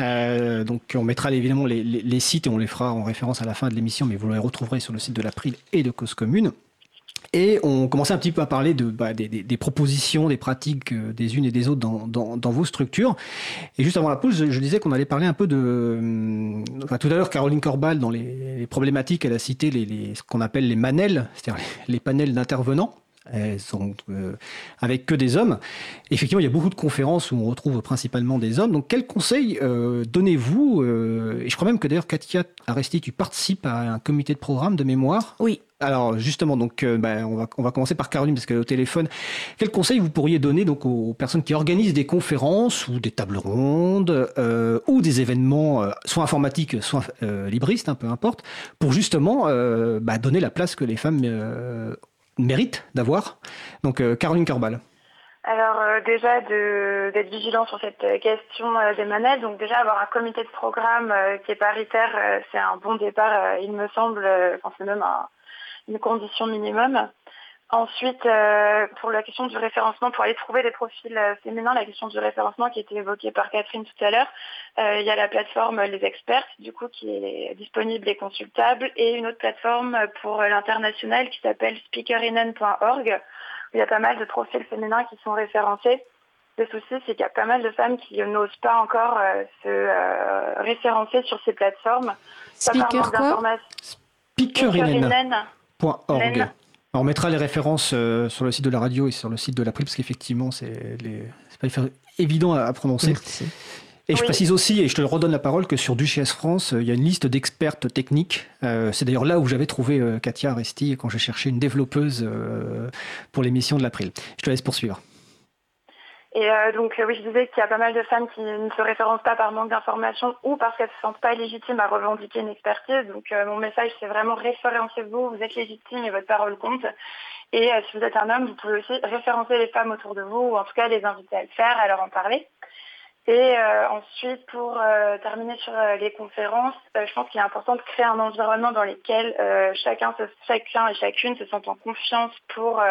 Euh, donc on mettra évidemment les, sites et on les fera en référence à la fin de l'émission, mais vous les retrouverez sur le site de l'April et de Cause Commune. Et on commençait un petit peu à parler bah, des, propositions, des pratiques euh, des unes et des autres dans, vos structures. Et juste avant la pause, je, disais qu'on allait parler un peu de... Euh, tout à l'heure, Caroline Corbal, dans les, problématiques, elle a cité ce qu'on appelle les manels, c'est-à-dire les, panels d'intervenants. Elles sont avec que des hommes. Effectivement, il y a beaucoup de conférences où on retrouve principalement des hommes. Donc, quels conseils donnez-vous Et je crois même que d'ailleurs, Katia Aresti, tu participes à un comité de programme de mémoire?
Oui.
Alors justement, donc euh, ben, on, va, on va commencer par Caroline parce qu'elle est au téléphone. Quel conseil vous pourriez donner donc aux personnes qui organisent des conférences ou des tables rondes euh, ou des événements, euh, soit informatiques, soit libristes, hein, peu importe, pour justement bah, donner la place que les femmes méritent d'avoir. Donc Caroline Carbal.
Alors déjà déjà d'être vigilant sur cette question des manettes. Donc déjà avoir un comité de programme qui est paritaire, c'est un bon départ, il me semble. Enfin c'est même un une condition minimum. Ensuite, euh, pour la question du référencement, pour aller trouver des profils euh, féminins, la question du référencement qui a été évoquée par Catherine tout à l'heure, euh, il y a la plateforme Les Experts, du coup, qui est disponible et consultable, et une autre plateforme pour l'international qui s'appelle speakerinen.org, où il y a pas mal de profils féminins qui sont référencés. Le souci, c'est qu'il y a pas mal de femmes qui n'osent pas encore se référencer sur ces plateformes.
Speaker quoi?
On mettra les références euh, sur le site de la radio et sur le site de l'April parce qu'effectivement, c'est les... pas évident à, prononcer. Et je précise aussi, et je te redonne la parole, que sur Duchesse France, euh, il y a une liste d'expertes techniques. Euh, c'est d'ailleurs là où j'avais trouvé Katia Resti quand j'ai cherché une développeuse pour l'émission de l'April. Je te laisse poursuivre.
Et euh, donc oui, je disais qu'il y a pas mal de femmes qui ne se référencent pas par manque d'informations ou parce qu'elles ne se sentent pas légitimes à revendiquer une expertise. Donc euh, mon message, c'est vraiment référencez-vous, vous êtes légitime et votre parole compte. Et euh, si vous êtes un homme, vous pouvez aussi référencer les femmes autour de vous ou en tout cas les inviter à le faire, à leur en parler. Et euh, ensuite, pour euh, terminer sur euh, les conférences, je pense qu'il est important de créer un environnement dans lequel chacun, chacun et chacune se sentent en confiance pour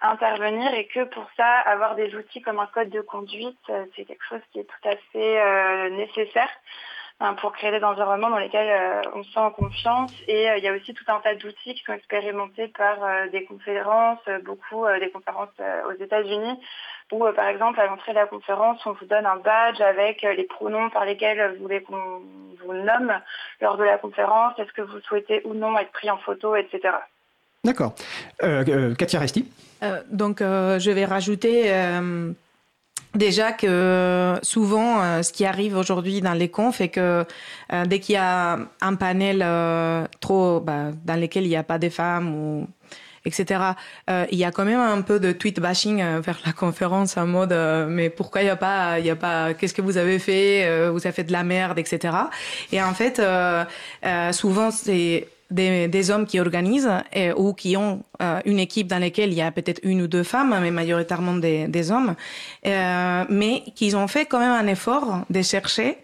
intervenir et que pour ça, avoir des outils comme un code de conduite, c'est quelque chose qui est tout à fait nécessaire pour créer des environnements dans lesquels on se sent en confiance. Et il y a aussi tout un tas d'outils qui sont expérimentés par des conférences, beaucoup des conférences aux États-Unis, où par exemple à l'entrée de la conférence, on vous donne un badge avec les pronoms par lesquels vous voulez qu'on vous nomme lors de la conférence, est-ce que vous souhaitez ou non être pris en photo, etc.
D'accord. Euh, Katia Resti?
Donc je vais rajouter Déjà que souvent, euh, ce qui arrive aujourd'hui dans les confs est que euh, dès qu'il y a un panel euh, trop bah, dans lequel il n'y a pas de femmes ou etc. il y a quand même un peu de tweet bashing vers la conférence en mode mais pourquoi il n'y a pas il y a pas qu'est-ce que vous avez fait vous avez fait de la merde etc. Et en fait souvent c'est des, hommes qui organisent ou qui ont euh, une équipe dans laquelle il y a peut-être une ou deux femmes, mais majoritairement des, hommes, euh, mais qui ont fait quand même un effort de chercher.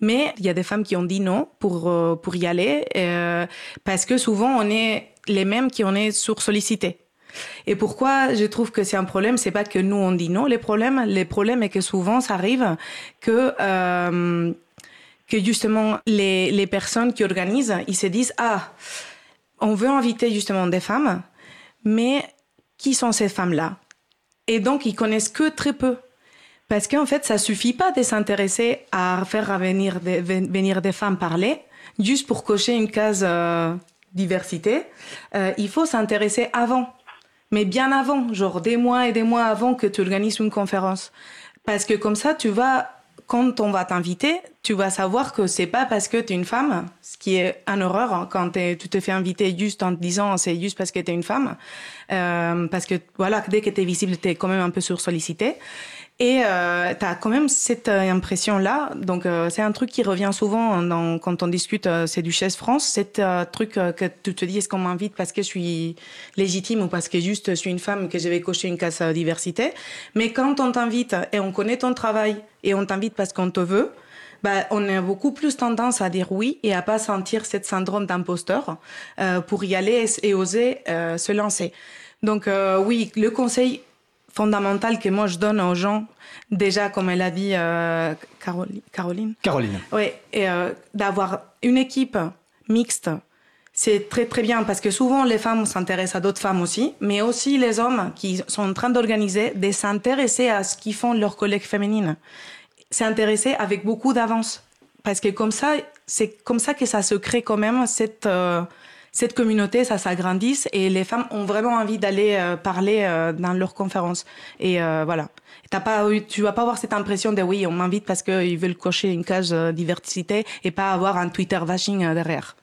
Mais il y a des femmes qui ont dit non pour, euh, pour y aller, parce que souvent on est les mêmes qui on est sur-sollicités. Et pourquoi je trouve que c'est un problème, c'est pas que nous on dit non, les problèmes, les problèmes est que souvent ça arrive que justement les, les personnes qui organisent, ils se disent ah, on veut inviter justement des femmes, mais qui sont ces femmes-là? Et donc ils connaissent que très peu. Parce qu'en fait, ça suffit pas de s'intéresser à faire venir des, venir des femmes parler, juste pour cocher une case euh, diversité. Euh, il faut s'intéresser avant, mais bien avant, genre des mois et des mois avant que tu organises une conférence. Parce que comme ça, tu vas quand on va t'inviter, tu vas savoir que c'est pas parce que tu es une femme, ce qui est une horreur hein, quand tu te fais inviter juste en te disant c'est juste parce que tu es une femme, euh, parce que voilà, dès que tu es visible, tu es quand même un peu sursollicité. Et euh, tu as quand même cette euh, impression-là. Donc, euh, c'est un truc qui revient souvent dans, quand on discute, euh, c'est du Chaise France. C'est un truc que tu te dis, est-ce qu'on m'invite parce que je suis légitime ou parce que juste je suis une femme que je vais cocher une case diversité? Mais quand on t'invite et on connaît ton travail et on t'invite parce qu'on te veut, bah, on a beaucoup plus tendance à dire oui et à pas sentir cette syndrome d'imposteur pour y aller et oser se lancer. Donc oui, le conseil fondamentale que moi je donne aux gens, déjà comme elle a dit euh, Caroline.
Caroline.
Oui, et euh, d'avoir une équipe mixte, c'est très très bien parce que souvent les femmes s'intéressent à d'autres femmes aussi, mais aussi les hommes qui sont en train d'organiser, de s'intéresser à ce qu'ils font leurs collègues féminines, s'intéresser avec beaucoup d'avance, parce que comme ça, c'est comme ça que ça se crée quand même cette euh, cette communauté, ça s'agrandisse et les femmes ont vraiment envie d'aller parler dans leurs conférences. Et voilà. T'as pas, tu vas pas avoir cette impression de oui, on m'invite parce qu'ils veulent cocher une case diversité et pas avoir un Twitter vashing derrière.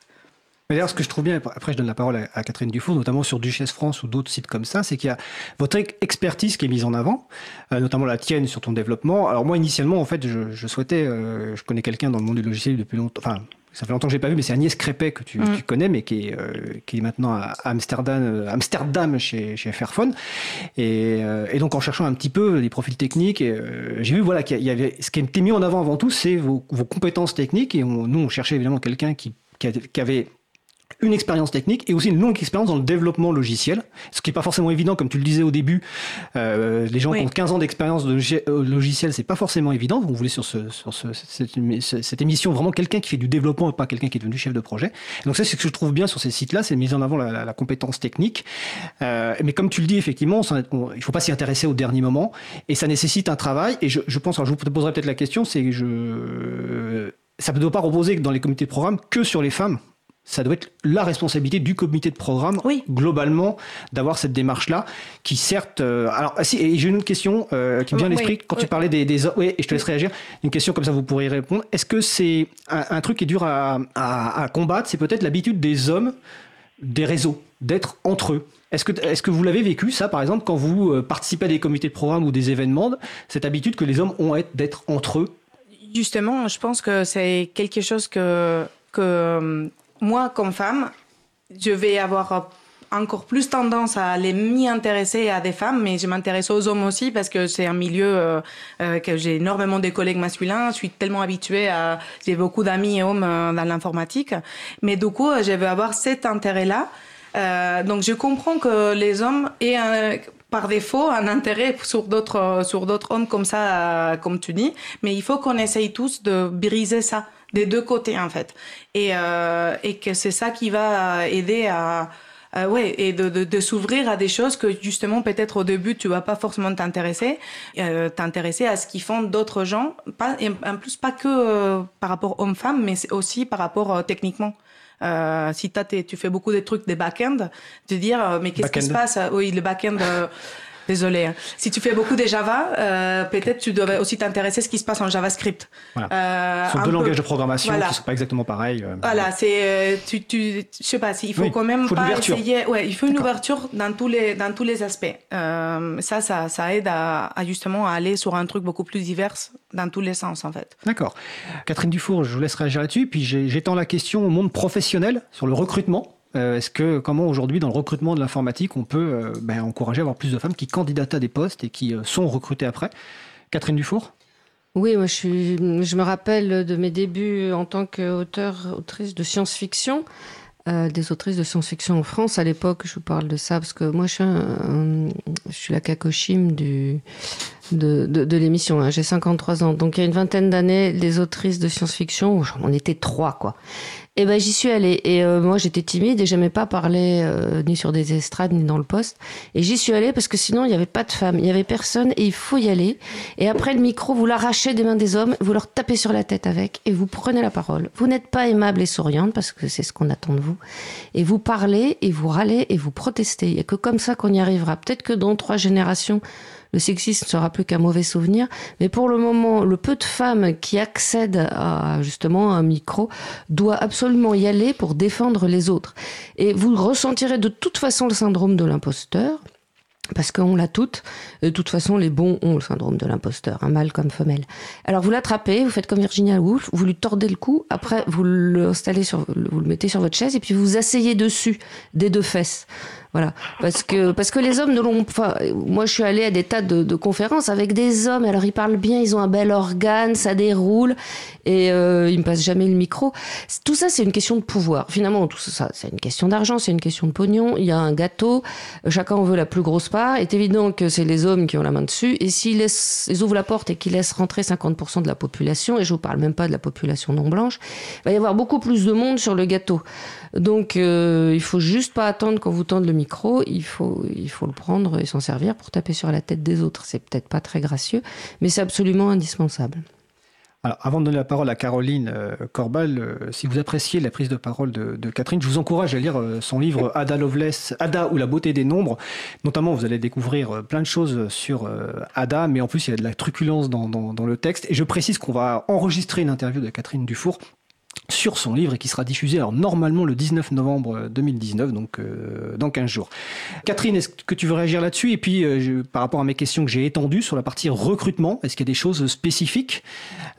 D'ailleurs, ce que je trouve bien, après je donne la parole à, Catherine Dufour, notamment sur Duchesse France ou d'autres sites comme ça, c'est qu'il y a votre expertise qui est mise en avant, euh, notamment la tienne sur ton développement. Alors moi, initialement, en fait, je, souhaitais, euh, je connais quelqu'un dans le monde du logiciel depuis longtemps, ça fait longtemps que j'ai pas vu, mais c'est Agnès Crépet que tu, mm. connais, mais qui est, euh, qui est maintenant à Amsterdam, Amsterdam chez, chez Fairphone. Et, et, donc en cherchant un petit peu les profils techniques, j'ai vu voilà qu'il y avait ce qui était mis en avant avant tout, c'est vos, vos, compétences techniques. Et nous, on cherchait évidemment quelqu'un qui, qui, avait une expérience technique et aussi une longue expérience dans le développement logiciel, ce qui n'est pas forcément évident, comme tu le disais au début. Euh, les gens qui ont 15 ans d'expérience de euh, logiciel, c'est pas forcément évident. On voulait sur, ce, sur ce, cette, émission vraiment quelqu'un qui fait du développement et pas quelqu'un qui est devenu chef de projet. donc ça, c'est ce que je trouve bien sur ces sites-là, c'est mise en avant la, la, compétence technique. Euh, mais comme tu le dis, effectivement, on, il faut pas s'y intéresser au dernier moment et ça nécessite un travail. Et je, je pense, alors je vous poserai peut-être la question, c'est que je ça ne doit pas reposer dans les comités de programme que sur les femmes ça doit être la responsabilité du comité de programme, globalement, d'avoir cette démarche-là, qui certes... Euh, alors, ah, si, et j'ai une autre question euh, qui me vient à l'esprit, quand tu parlais des, des... Oui, et je te laisse réagir. Une question comme ça, vous pourrez répondre. Est-ce que c'est un, truc qui est dur à, à, combattre? C'est peut-être l'habitude des hommes, des réseaux, d'être entre eux. Est-ce que, est que vous l'avez vécu, ça, par exemple, quand vous euh, participez à des comités de programme ou des événements, cette habitude que les hommes ont d'être entre eux?
Justement, je pense que c'est quelque chose que, que moi, comme femme, je vais avoir encore plus tendance à aller m'y intéresser à des femmes, mais je m'intéresse aux hommes aussi parce que c'est un milieu euh, euh, que j'ai énormément de collègues masculins. Je suis tellement habituée à, j'ai beaucoup d'amis hommes euh, dans l'informatique, mais du coup, je vais avoir cet intérêt-là. donc, je comprends que les hommes aient par défaut un intérêt sur d'autres sur d'autres hommes comme ça, comme tu dis, mais il faut qu'on essaye tous de briser ça des deux côtés en fait. Et, euh, et que c'est ça qui va aider à, ouais, et de, de, de s'ouvrir à des choses que justement peut-être au début tu vas pas forcément t'intéresser, euh, t'intéresser à ce qu'ils font d'autres gens, pas, et en plus pas que euh, par rapport homme-femme, mais aussi par rapport euh, techniquement. Euh, si tu fais beaucoup de trucs des back-end, de dire mais qu'est-ce qui se passe? Oui, le back-end. Désolé. Hein. Si tu fais beaucoup de Java, euh, peut-être tu devrais aussi t'intéresser à ce qui se passe en JavaScript.
Voilà. Euh, ce sont deux langages de programmation qui ne sont pas exactement pareils.
Euh, voilà, c'est, euh, tu, tu, je sais pas, il faut quand même faut pas essayer. Ouais, il faut une ouverture dans tous les dans tous les aspects. Euh, ça, ça, ça aide à, à, justement à aller sur un truc beaucoup plus divers dans tous les sens en fait.
D'accord. Catherine Dufour, je vous laisse réagir là-dessus. Puis j'étends la question au monde professionnel sur le recrutement. Euh, est-ce que comment aujourd'hui dans le recrutement de l'informatique on peut euh, ben, encourager à avoir plus de femmes qui candidatent à des postes et qui euh, sont recrutées après? Catherine Dufour?
Oui, moi je, me rappelle de mes débuts en tant qu'auteur, autrice de science-fiction. des autrices de science-fiction en France. À l'époque, je vous parle de ça parce que moi, je suis, la cacochime du, de l'émission. Hein. J'ai 53 ans. Donc, il y a une vingtaine d'années, les autrices de science-fiction, on était trois, quoi. Et ben j'y suis allée. Et euh, moi j'étais timide et j'aimais pas parler euh, ni sur des estrades ni dans le poste. Et j'y suis allée parce que sinon il n'y avait pas de femmes, il y avait personne et il faut y aller. Et après le micro, vous l'arrachez des mains des hommes, vous leur tapez sur la tête avec et vous prenez la parole. Vous n'êtes pas aimable et souriante parce que c'est ce qu'on attend de vous. Et vous parlez et vous râlez et vous protestez. Il n'y a que comme ça qu'on y arrivera. Peut-être que dans trois générations le sexisme ne sera plus qu'un mauvais souvenir. Mais pour le moment, le peu de femmes qui accèdent à justement un micro doit absolument y aller pour défendre les autres. Et vous ressentirez de toute façon le syndrome de l'imposteur parce qu'on l'a toutes. De toute façon, les bons ont le syndrome de l'imposteur, un mâle comme femelle. Alors vous l'attrapez, vous faites comme Virginia Woolf, vous lui tordez le cou, après vous l'installez sur, vous le mettez sur votre chaise et puis vous asseyez dessus des deux fesses. Voilà, parce que parce que les hommes ne l'ont. Enfin, moi, je suis allée à des tas de, de, conférences avec des hommes. Alors, ils parlent bien, ils ont un bel organe, ça déroule, et euh, ils me passent jamais le micro. Tout ça, c'est une question de pouvoir. Finalement, tout ça, c'est une question d'argent, c'est une question de pognon. Il y a un gâteau, chacun en veut la plus grosse part. Il est évident que c'est les hommes qui ont la main dessus. Et s'ils laissent, ils ouvrent la porte et qu'ils laissent rentrer 50% de la population, et je vous parle même pas de la population non blanche, il va y avoir beaucoup plus de monde sur le gâteau. Donc, euh, il faut juste pas attendre quand vous tendez le micro, il faut, il faut le prendre et s'en servir pour taper sur la tête des autres. C'est peut-être pas très gracieux, mais c'est absolument indispensable.
Alors, avant de donner la parole à Caroline euh, Corbal, euh, si vous appréciez la prise de parole de, Catherine, je vous encourage à lire euh, son livre Ada Lovelace, Ada ou la beauté des nombres. Notamment, vous allez découvrir plein de choses sur Ada, mais en plus, il y a de la truculence dans le texte. Et je précise qu'on va enregistrer une interview de Catherine Dufour sur son livre et qui sera diffusé alors normalement le 19 novembre 2019, donc euh, dans 15 jours. Catherine, est-ce que tu veux réagir là-dessus? Et puis euh, par rapport à mes questions que j'ai étendues sur la partie recrutement, est-ce qu'il y a des choses spécifiques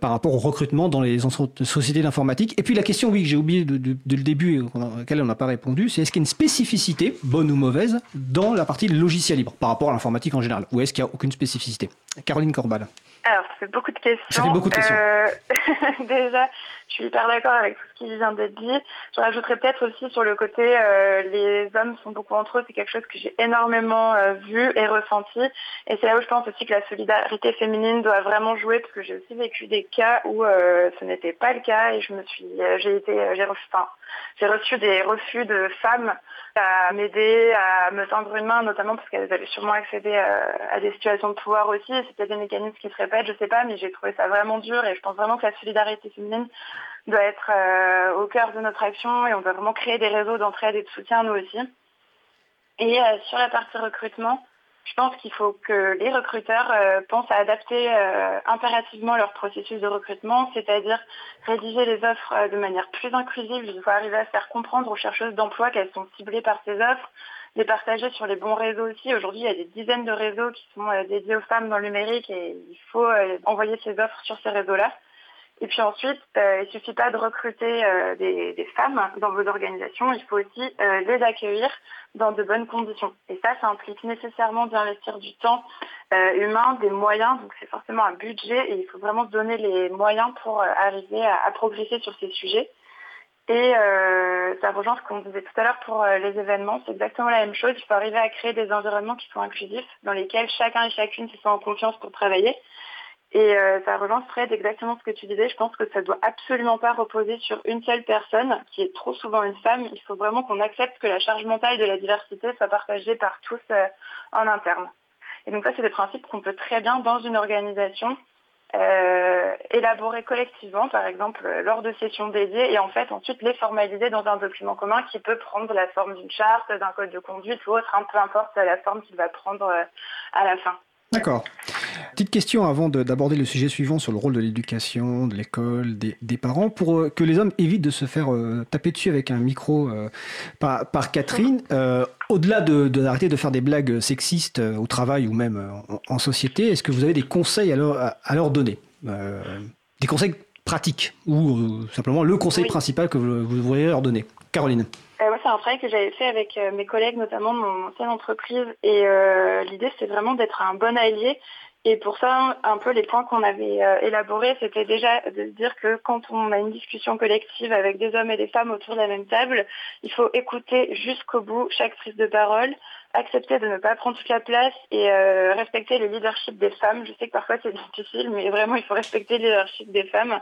par rapport au recrutement dans les sociétés d'informatique? Et puis la question, oui, que j'ai oublié de, le début et à laquelle on n'a pas répondu, c'est est-ce qu'il y a une spécificité, bonne ou mauvaise, dans la partie logiciel libre par rapport à l'informatique en général? Ou est-ce qu'il n'y a aucune spécificité? Caroline Corbal.
Alors, ça fait beaucoup de questions.
Ça fait beaucoup de questions. Euh,
déjà, je suis hyper d'accord avec tout ce qui vient d'être dit. Je rajouterais peut-être aussi sur le côté, euh, les hommes sont beaucoup entre eux. C'est quelque chose que j'ai énormément euh, vu et ressenti. Et c'est là où je pense aussi que la solidarité féminine doit vraiment jouer, parce que j'ai aussi vécu des cas où ce n'était pas le cas et je me suis, j'ai été, j'ai reçu, j'ai reçu des refus de femmes à m'aider, à me tendre une main, notamment parce qu'elles avaient sûrement accédé à, des situations de pouvoir aussi. C'était des mécanismes qui se répètent, je sais pas, mais j'ai trouvé ça vraiment dur et je pense vraiment que la solidarité féminine doit être euh, au cœur de notre action et on doit vraiment créer des réseaux d'entraide et de soutien nous aussi. Et euh, sur la partie recrutement, je pense qu'il faut que les recruteurs euh, pensent à adapter euh, impérativement leur processus de recrutement, c'est-à-dire rédiger les offres euh, de manière plus inclusive. Il faut arriver à faire comprendre aux chercheuses d'emploi qu'elles sont ciblées par ces offres, les partager sur les bons réseaux aussi. Aujourd'hui, il y a des dizaines de réseaux qui sont dédiés aux femmes dans le numérique et il faut envoyer ces offres sur ces réseaux-là. Et puis ensuite, euh, il ne suffit pas de recruter euh, des, femmes dans vos organisations, il faut aussi euh, les accueillir dans de bonnes conditions. Et ça, ça implique nécessairement d'investir du temps humain, des moyens, donc c'est forcément un budget et il faut vraiment donner les moyens pour arriver à, progresser sur ces sujets. Et ça rejoint ce qu'on disait tout à l'heure pour les événements, c'est exactement la même chose. Il faut arriver à créer des environnements qui sont inclusifs, dans lesquels chacun et chacune se sent en confiance pour travailler. Et euh, ça rejoint Fred exactement ce que tu disais. Je pense que ça doit absolument pas reposer sur une seule personne, qui est trop souvent une femme. Il faut vraiment qu'on accepte que la charge mentale de la diversité soit partagée par tous euh, en interne. Et donc ça, c'est des principes qu'on peut très bien, dans une organisation, euh, élaborer collectivement, par exemple, lors de sessions dédiées, et en fait ensuite les formaliser dans un document commun qui peut prendre la forme d'une charte, d'un code de conduite ou autre, un peu importe la forme qu'il va prendre à la fin.
D'accord. Petite question avant d'aborder le sujet suivant sur le rôle de l'éducation, de l'école, des, parents, pour euh, que les hommes évitent de se faire euh, taper dessus avec un micro euh, par, Catherine. Au-delà d'arrêter de, d'arrêter de, faire des blagues sexistes au travail ou même en, société, est-ce que vous avez des conseils à leur, à leur donner Des conseils pratiques ou simplement le conseil principal que vous, vous voudriez leur donner? Caroline
euh, c'est un travail que j'avais fait avec euh, mes collègues, notamment de mon ancienne entreprise. Et euh, l'idée, c'est vraiment d'être un bon allié. Et pour ça, un peu les points qu'on avait élaborés, c'était déjà de dire que quand on a une discussion collective avec des hommes et des femmes autour de la même table, il faut écouter jusqu'au bout chaque prise de parole, accepter de ne pas prendre toute la place et respecter le leadership des femmes. Je sais que parfois c'est difficile, mais vraiment il faut respecter le leadership des femmes.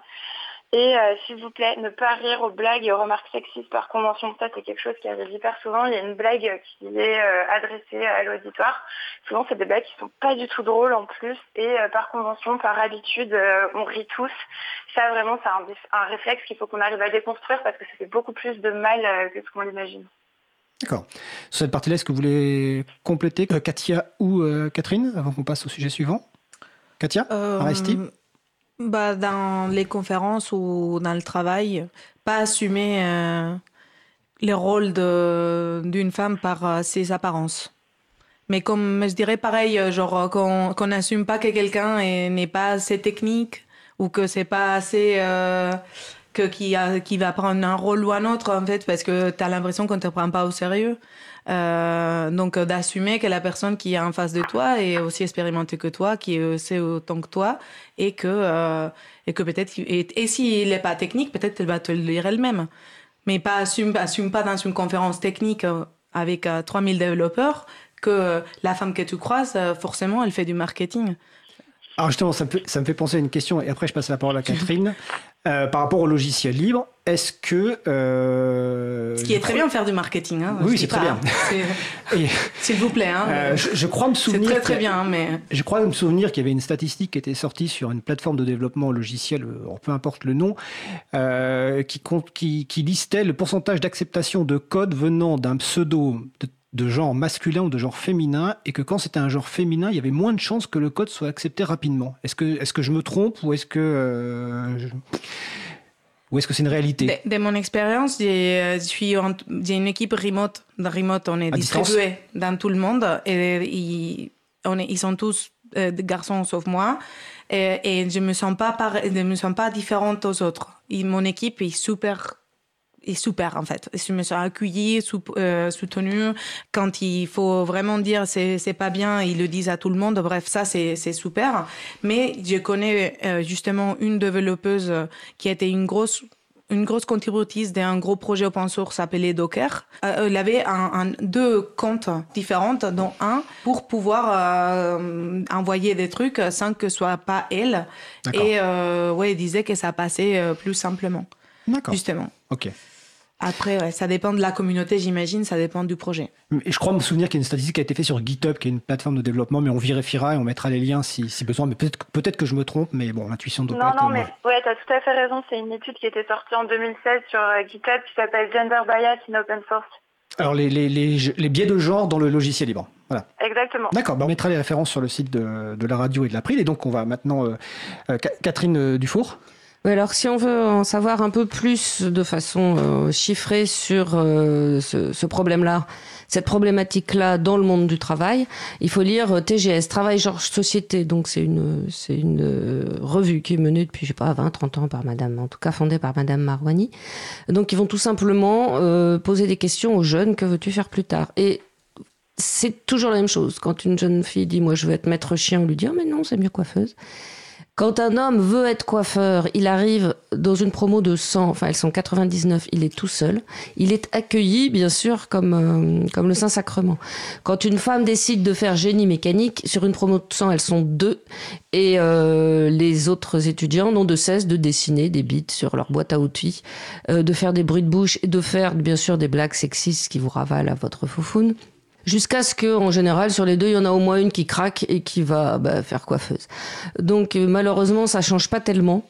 Et euh, s'il vous plaît, ne pas rire aux blagues et aux remarques sexistes par convention. Ça, c'est quelque chose qui arrive hyper souvent. Il y a une blague qui est euh, adressée à l'auditoire. Souvent, c'est des blagues qui sont pas du tout drôles en plus. Et euh, par convention, par habitude, on rit tous. Ça, vraiment, c'est un, un, réflexe qu'il faut qu'on arrive à déconstruire parce que ça fait beaucoup plus de mal que ce qu'on l'imagine.
D'accord. Sur cette partie-là, est-ce que vous voulez compléter, Katia ou Catherine, avant qu'on passe au sujet suivant? Katia, Aristide?
Bah, Dans les conférences ou dans le travail, pas assumer euh, le rôle d'une femme par euh, ses apparences. Mais comme je dirais pareil, euh, genre qu'on n'assume pas que quelqu'un n'est pas assez technique ou que c'est pas assez que qui, qui va prendre un rôle ou un autre en fait parce que tu as l'impression qu'on te prend pas au sérieux. Euh, donc euh, d'assumer que la personne qui est en face de toi est aussi expérimentée que toi, qui sait autant que toi, et que euh, et que peut-être et, et s'il n'est pas technique, peut-être elle va te le lire elle-même. Mais pas assume assume pas dans une conférence technique avec 3000 développeurs que la femme que tu croises, forcément, elle fait du marketing.
Alors justement, ça me fait penser à une question, et après je passe la parole à Catherine. par rapport au logiciel libre, est-ce que...
Euh, Ce qui est très bien de faire du marketing. Hein,
oui, c'est très bien.
S'il vous plaît. Hein,
euh, je, crois me souvenir...
C'est très très bien, mais...
Je crois me souvenir qu'il y avait une statistique qui était sortie sur une plateforme de développement logiciel, euh, peu importe le nom, qui, compte, qui, qui listait le pourcentage d'acceptation de code venant d'un pseudo de de genre masculin ou de genre féminin et que quand c'était un genre féminin, il y avait moins de chances que le code soit accepté rapidement. Est-ce que, est que je me trompe ou est-ce que euh, ou est-ce que c'est une réalité
de, mon expérience, j'ai une équipe remote. Dans remote, on est distribué dans tout le monde et ils, on est, ils sont tous euh, des garçons sauf moi. Et, je me sens pas je me sens pas différente aux autres. Et mon équipe est super est super en fait. Je me sens accueillie, sou, euh, soutenue. Quand il faut vraiment dire c'est c'est pas bien, ils le disent à tout le monde. Bref, ça c'est c'est super. Mais je connais euh, justement une développeuse qui a été une grosse une grosse contributrice d'un gros projet open source appelé Docker. Euh, elle avait un, un, deux comptes différents, dont un pour pouvoir euh, envoyer des trucs sans que ce soit pas elle. Et euh, ouais, elle disait que ça passait plus simplement.
D'accord.
Justement.
Ok.
Après, ça dépend de la communauté, j'imagine, ça dépend du projet.
Et je crois me souvenir qu'il y a une statistique qui a été faite sur GitHub, qui est une plateforme de développement, mais on vérifiera et on mettra les liens si, besoin. Mais peut-être peut que je me trompe, mais bon, l'intuition doit
non,
pas
Non, non, mais ouais, tu as tout à fait raison. C'est une étude qui était sortie en 2016 sur euh, GitHub qui s'appelle Gender Bias in Open Source.
Alors, les, les, les, biais de genre dans le logiciel libre. Voilà.
Exactement.
D'accord, ben on mettra les références sur le site de, de la radio et de l'April. Et donc, on va maintenant. Euh, euh, Catherine Dufour
alors, si on veut en savoir un peu plus de façon euh, chiffrée sur euh, ce, problème-là, cette problématique-là dans le monde du travail, il faut lire euh, TGS, Travail Georges Société. Donc, c'est une, c'est une revue qui est menée depuis, je sais pas, 20, 30 ans par madame, en tout cas fondée par madame Marwani. Donc, ils vont tout simplement poser des questions aux jeunes, que veux-tu faire plus tard? Et c'est toujours la même chose. Quand une jeune fille dit, moi, je veux être maître chien, on lui dit, oh, mais non, c'est mieux coiffeuse. Quand un homme veut être coiffeur, il arrive dans une promo de 100, enfin elles sont 99, il est tout seul. Il est accueilli, bien sûr, comme, euh, comme le Saint-Sacrement. Quand une femme décide de faire génie mécanique, sur une promo de 100, elles sont deux. Et euh, les autres étudiants n'ont de cesse de dessiner des bits sur leur boîte à outils, euh, de faire des bruits de bouche et de faire, bien sûr, des blagues sexistes qui vous ravalent à votre foufoune. Jusqu'à ce que, en général, sur les deux, il y en a au moins une qui craque et qui va bah, faire coiffeuse. Donc, euh, malheureusement, ça change pas tellement.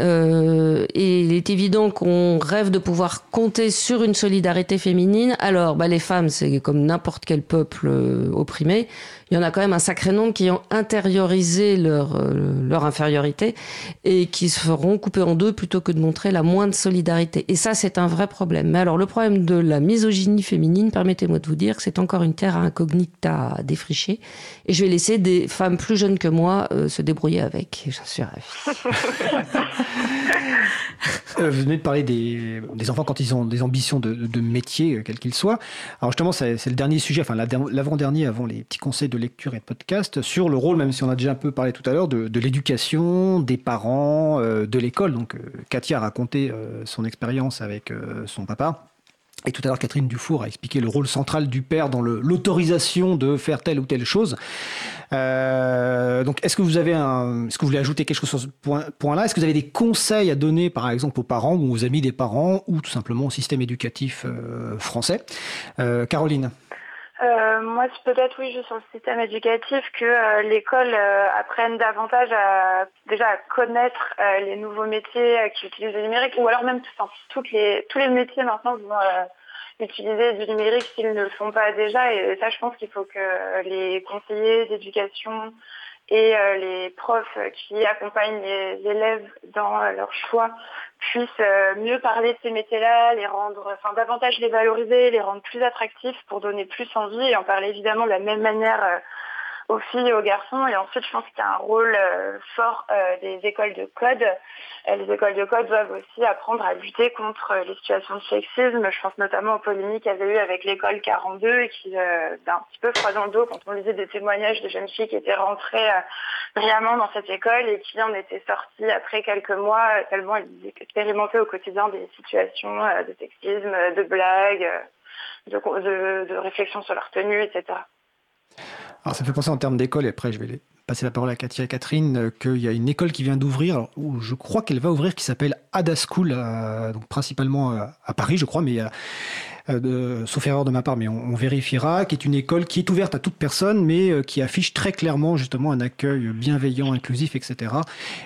Euh, et il est évident qu'on rêve de pouvoir compter sur une solidarité féminine. Alors, bah, les femmes, c'est comme n'importe quel peuple euh, opprimé il y en a quand même un sacré nombre qui ont intériorisé leur, euh, leur infériorité et qui se feront couper en deux plutôt que de montrer la moindre solidarité. Et ça, c'est un vrai problème. Mais alors, le problème de la misogynie féminine, permettez-moi de vous dire que c'est encore une terre incognita à défricher. Et je vais laisser des femmes plus jeunes que moi euh, se débrouiller avec. J'en suis ravie.
Euh, vous venez de parler des, des, enfants quand ils ont des ambitions de, de métier, quel qu'il soit. Alors justement, c'est le dernier sujet, enfin l'avant-dernier avant les petits conseils de lecture et podcast sur le rôle, même si on a déjà un peu parlé tout à l'heure, de, l'éducation, des parents, euh, de l'école. Donc, euh, Katia a raconté euh, son expérience avec son papa. Et tout à l'heure, Catherine Dufour a expliqué le rôle central du père dans l'autorisation de faire telle ou telle chose. donc, est-ce que vous avez un, est-ce que vous voulez ajouter quelque chose sur ce point-là? Est-ce que vous avez des conseils à donner, par exemple, aux parents ou aux amis des parents, ou tout simplement au système éducatif français? Caroline
moi, peut-être oui, juste sur le système éducatif, que euh, l'école euh, apprenne davantage à déjà à connaître euh, les nouveaux métiers qui utilisent le numérique, ou alors même enfin, toutes les, tous les métiers maintenant vont utiliser du numérique s'ils ne le font pas déjà. Et ça, je pense qu'il faut que les conseillers d'éducation et les profs qui accompagnent les élèves dans leur choix puissent euh, mieux parler de ces métiers-là, les rendre, enfin davantage les valoriser, les rendre plus attractifs pour donner plus envie et en parler évidemment de la même manière euh, aux filles et aux garçons. Et ensuite, je pense qu'il y a un rôle euh, fort euh, des écoles de code. Euh, les écoles de code doivent aussi apprendre à lutter contre les situations de sexisme. Je pense notamment aux polémiques qu'il y avait eu avec l'école 42 et qui d'un petit peu froid dans le dos quand on lisait des témoignages de jeunes filles qui étaient rentrées brillamment dans cette école et qui en étaient sorties après quelques mois tellement elles expérimentaient au quotidien des situations de sexisme, de blagues, de, de, de réflexion sur leur tenue, etc.
Alors ça fait penser en termes d'école, et après je vais passer la parole à Katia et Catherine, qu'il y a une école qui vient d'ouvrir, où je crois qu'elle va ouvrir, qui s'appelle Ada School, donc principalement à Paris, je crois, mais euh, de, sauf erreur de ma part, mais on, vérifiera, qui est une école qui est ouverte à toute personne, mais euh, qui affiche très clairement justement un accueil bienveillant, inclusif, etc.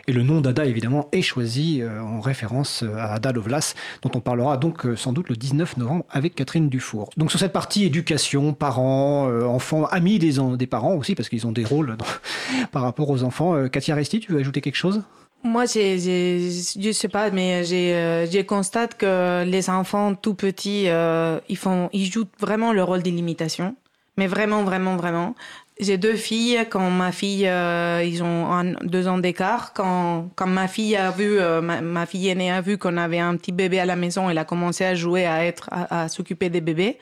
Et le nom d'Ada, évidemment, est choisi euh, en référence à Ada Lovelace, dont on parlera donc sans doute le 19 novembre avec Catherine Dufour. Donc sur cette partie éducation, parents, enfants, amis des, des parents aussi, parce qu'ils ont des rôles par rapport aux enfants. Katia Resti, tu veux ajouter quelque chose?
Moi, j'ai, je sais pas, mais j'ai, euh, je constate que les enfants tout petits, euh, ils font, ils jouent vraiment le rôle d'illimitation, mais vraiment, vraiment, vraiment. J'ai deux filles. Quand ma fille, euh, ils ont deux ans d'écart. Quand, quand ma fille a vu, ma, fille aînée a vu qu'on avait un petit bébé à la maison, elle a commencé à jouer, à être, à, s'occuper des bébés.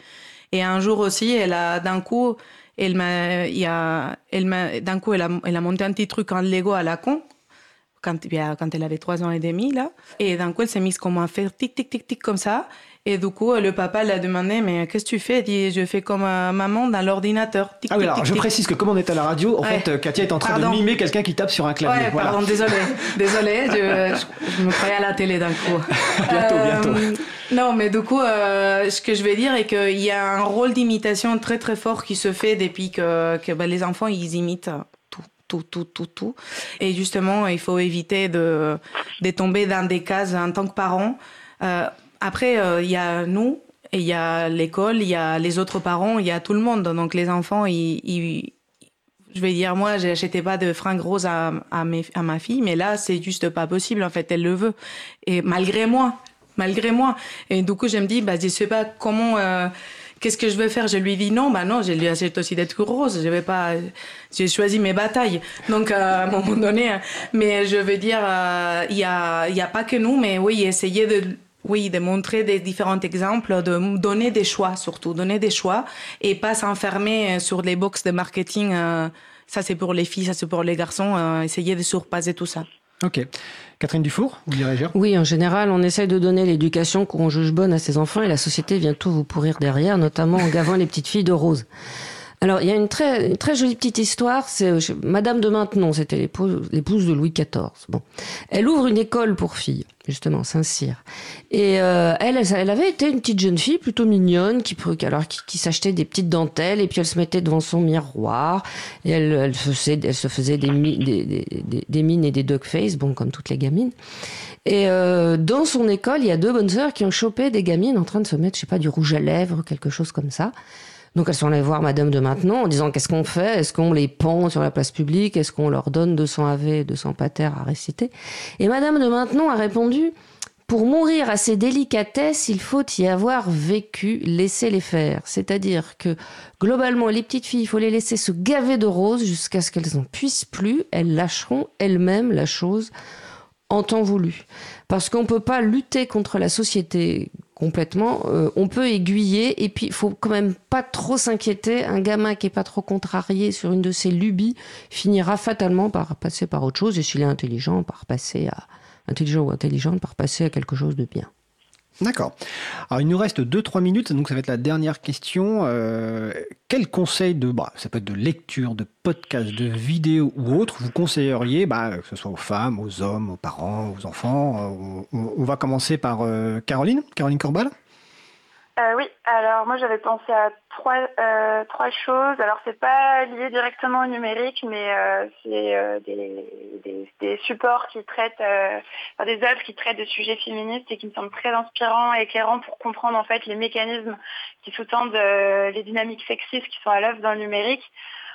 Et un jour aussi, elle a d'un coup, elle m'a, il y a, elle m'a, d'un coup, elle a, elle a monté un petit truc en Lego à la con quand, quand elle avait trois ans et demi, là. Et d'un coup, elle s'est mise comme à faire tic, tic, tic, tic, comme ça. Et du coup, le papa l'a demandé, mais qu'est-ce que tu fais? Elle dit, je fais comme euh, maman dans l'ordinateur.
Ah oui, alors je précise que comme on est à la radio, en fait, euh, Katia est en train de mimer quelqu'un qui tape sur un clavier.
Ouais, pardon, désolé. désolé, je, me croyais à la télé d'un coup.
bientôt, bientôt. Euh,
non, mais du coup, ce que je vais dire est qu'il y a un rôle d'imitation très très fort qui se fait depuis que, que ben, les enfants, ils imitent tout, tout, tout, tout. Et justement, il faut éviter de, de tomber dans des cases en tant que parent. Euh, après, euh, il y a nous, il y a l'école, il y a les autres parents, il y a tout le monde. Donc les enfants, ils, je vais dire, moi, j'achetais pas de fringues roses à, à, mes, à ma fille, mais là, c'est juste pas possible. En fait, elle le veut. Et malgré moi, malgré moi. Et du coup, je me dis, bah, je sais pas comment... Euh, Qu'est-ce que je vais faire? Je lui dis non, bah non, je lui achète aussi des trucs roses. Je vais pas, j'ai choisi mes batailles. Donc à un moment donné, mais je veux dire, euh, il y a, y a pas que nous, mais oui, essayer de oui, de montrer des différents exemples, de donner des choix surtout, donner des choix et pas s'enfermer sur les box de marketing. Euh, ça c'est pour les filles, ça c'est pour les garçons. Euh, essayer de surpasser tout ça.
Ok. Catherine Dufour, vous voulez
Oui, en général, on essaye de donner l'éducation qu'on juge bonne à ses enfants et la société vient tout vous pourrir derrière, notamment en gavant les petites filles de rose. Alors, il y a une très, très jolie petite histoire. C'est euh, Madame de Maintenon, c'était l'épouse de Louis XIV. Bon, elle ouvre une école pour filles, justement, Saint-Cyr. Et euh, elle, avait été une petite jeune fille plutôt mignonne, qui, alors qui, s'achetait des petites dentelles et puis elle se mettait devant son miroir et elle, se faisait des, mines et des dog face, bon, comme toutes les gamines. Et euh, dans son école, il y a deux bonnes sœurs qui ont chopé des gamines en train de se mettre, je sais pas, du rouge à lèvres, quelque chose comme ça. Donc elles sont allées voir Madame de Maintenon en disant qu'est-ce qu'on fait? Est-ce qu'on les pend sur la place publique? Est-ce qu'on leur donne 200 AV, 200 pater à réciter? Et Madame de Maintenon a répondu pour mourir à ces délicatesses, il faut y avoir vécu, laisser les faire. C'est-à-dire que globalement, les petites filles, il faut les laisser se gaver de roses jusqu'à ce qu'elles n'en puissent plus. Elles lâcheront elles-mêmes la chose en temps voulu. Parce qu'on ne peut pas lutter contre la société complètement. Euh, on peut aiguiller et puis il faut quand même pas trop s'inquiéter. Un gamin qui est pas trop contrarié sur une de ses lubies finira fatalement par passer par autre chose et s'il est intelligent, par passer à intelligent ou intelligente, par passer à quelque chose de bien.
D'accord. Alors il nous reste 2-3 minutes, donc ça va être la dernière question. Euh, quel conseil de, bah, ça peut être de lecture, de podcast, de vidéo ou autre, vous conseilleriez, bah, que ce soit aux femmes, aux hommes, aux parents, aux enfants euh, on, va commencer par euh, Caroline, Caroline Corbal.
Euh, oui, alors moi j'avais pensé à trois, euh, trois choses. Alors c'est pas lié directement au numérique, mais euh, c'est euh, des, des, des, supports qui traitent, euh, enfin, des œuvres qui traitent de sujets féministes et qui me semblent très inspirants et éclairants pour comprendre en fait les mécanismes qui sous-tendent les dynamiques sexistes qui sont à l'œuvre dans le numérique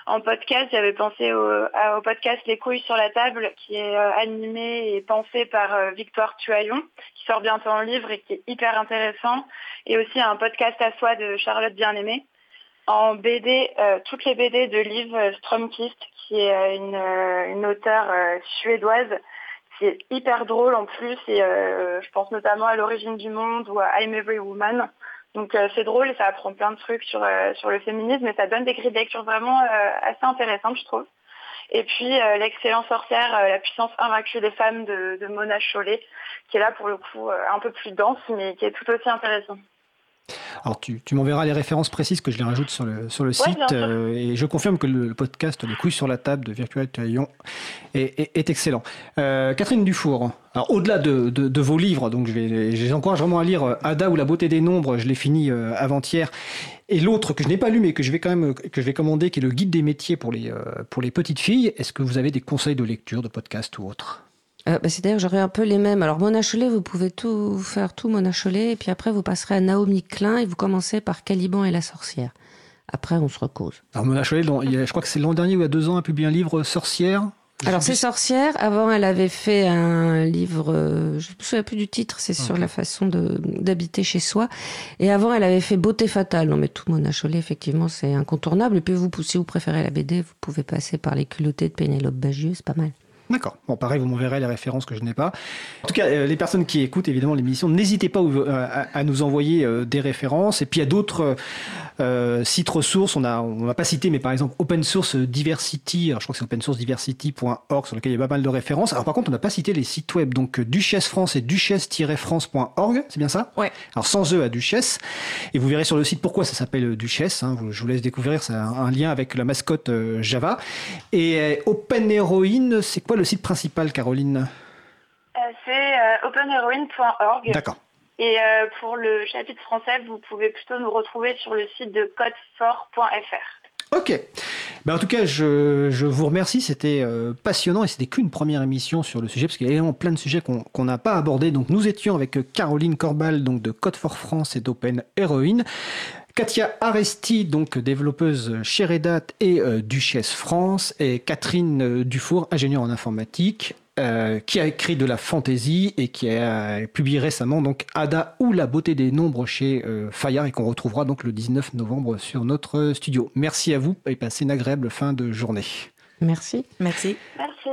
en podcast, j'avais pensé au, podcast Les couilles sur la table, qui est euh, animé et pensé par euh, Victoire Tuaillon, qui sort bientôt en livre et qui est hyper intéressant, et aussi un podcast à soi de Charlotte Bien-Aimée. En BD, euh, toutes les BD de Liv Stromkist, qui est une, auteure suédoise, qui est hyper drôle en plus, et je pense notamment à L'origine du monde ou à I'm Every Woman. Donc euh, c'est drôle et ça apprend plein de trucs sur, euh, sur le féminisme et ça donne des grilles de lecture vraiment euh, assez intéressantes, je trouve. Et puis l'excellente sorcière, la puissance invaincue des femmes de, Mona Chollet, qui est là pour le coup un peu plus dense, mais qui est tout aussi intéressant.
Alors tu, tu m'enverras les références précises que je les rajoute sur le, sur le site. et je confirme que le, podcast Les couilles sur la table de Virtual Taillon est, est, excellent. Catherine Dufour, alors au-delà de, de, vos livres, donc je, vais, je les encourage vraiment à lire Ada ou la beauté des nombres, je l'ai fini avant-hier. Et l'autre que je n'ai pas lu mais que je vais quand même que je vais commander, qui est le guide des métiers pour les, pour les petites filles. Est-ce que vous avez des conseils de lecture, de podcast ou autre?
Euh, bah, C'est-à-dire j'aurais un peu les mêmes. Alors Mona Chollet, vous pouvez tout faire tout Mona Chollet, et puis après vous passerez à Naomi Klein et vous commencez par Caliban et la sorcière. Après on se recose.
Alors Mona Chollet, je crois que c'est l'an dernier ou il y a deux ans, a publié un livre Sorcière.
Alors c'est Sorcière. Avant, elle avait fait un livre, euh, je ne me souviens plus du titre, c'est sur la façon d'habiter chez soi. Et avant, elle avait fait Beauté fatale. Non, mais tout Mona Chollet, effectivement, c'est incontournable. Et puis vous, si vous préférez la BD, vous pouvez passer par les culottés de Pénélope Bagieux, c'est pas mal.
D'accord. Bon, pareil, vous m'enverrez les références que je n'ai pas. En tout cas, euh, les personnes qui écoutent évidemment l'émission, n'hésitez pas euh, à, nous envoyer euh, des références. Et puis il y a d'autres sites ressources. On a, on va pas citer, mais par exemple Open Source Diversity. Alors je crois que c'est opensourcediversity.org sur lequel il y a pas mal de références. Alors par contre, on n'a pas cité les sites web. Donc Duchesse France et duchesse-france.org, c'est bien ça?
Ouais.
Alors sans eux à Duchesse. Et vous verrez sur le site pourquoi ça s'appelle Duchesse. Hein. Je vous laisse découvrir. C'est un, lien avec la mascotte Java. Et Open Heroine, c'est quoi le site principal, Caroline?
Euh, C'est euh, openheroine.org.
D'accord.
Et euh, pour le chapitre français, vous pouvez plutôt nous retrouver sur le site de codefort.fr.
Ok. Ben en tout cas, je, je vous remercie. C'était passionnant et c'était qu'une première émission sur le sujet parce qu'il y a vraiment plein de sujets qu'on n'a pas abordés. Donc, nous étions avec Caroline Corbal donc de Code for France et d'Open Heroine. Katia Aresti, donc développeuse chez Red Hat et euh, Duchesse France, et Catherine euh, Dufour, ingénieure en informatique, euh, qui a écrit de la fantaisie et qui a publié récemment donc Ada ou la beauté des nombres chez Fayard et qu'on retrouvera donc le 19 novembre sur notre studio. Merci à vous et passez une agréable fin de journée.
Merci.
Merci.
Merci.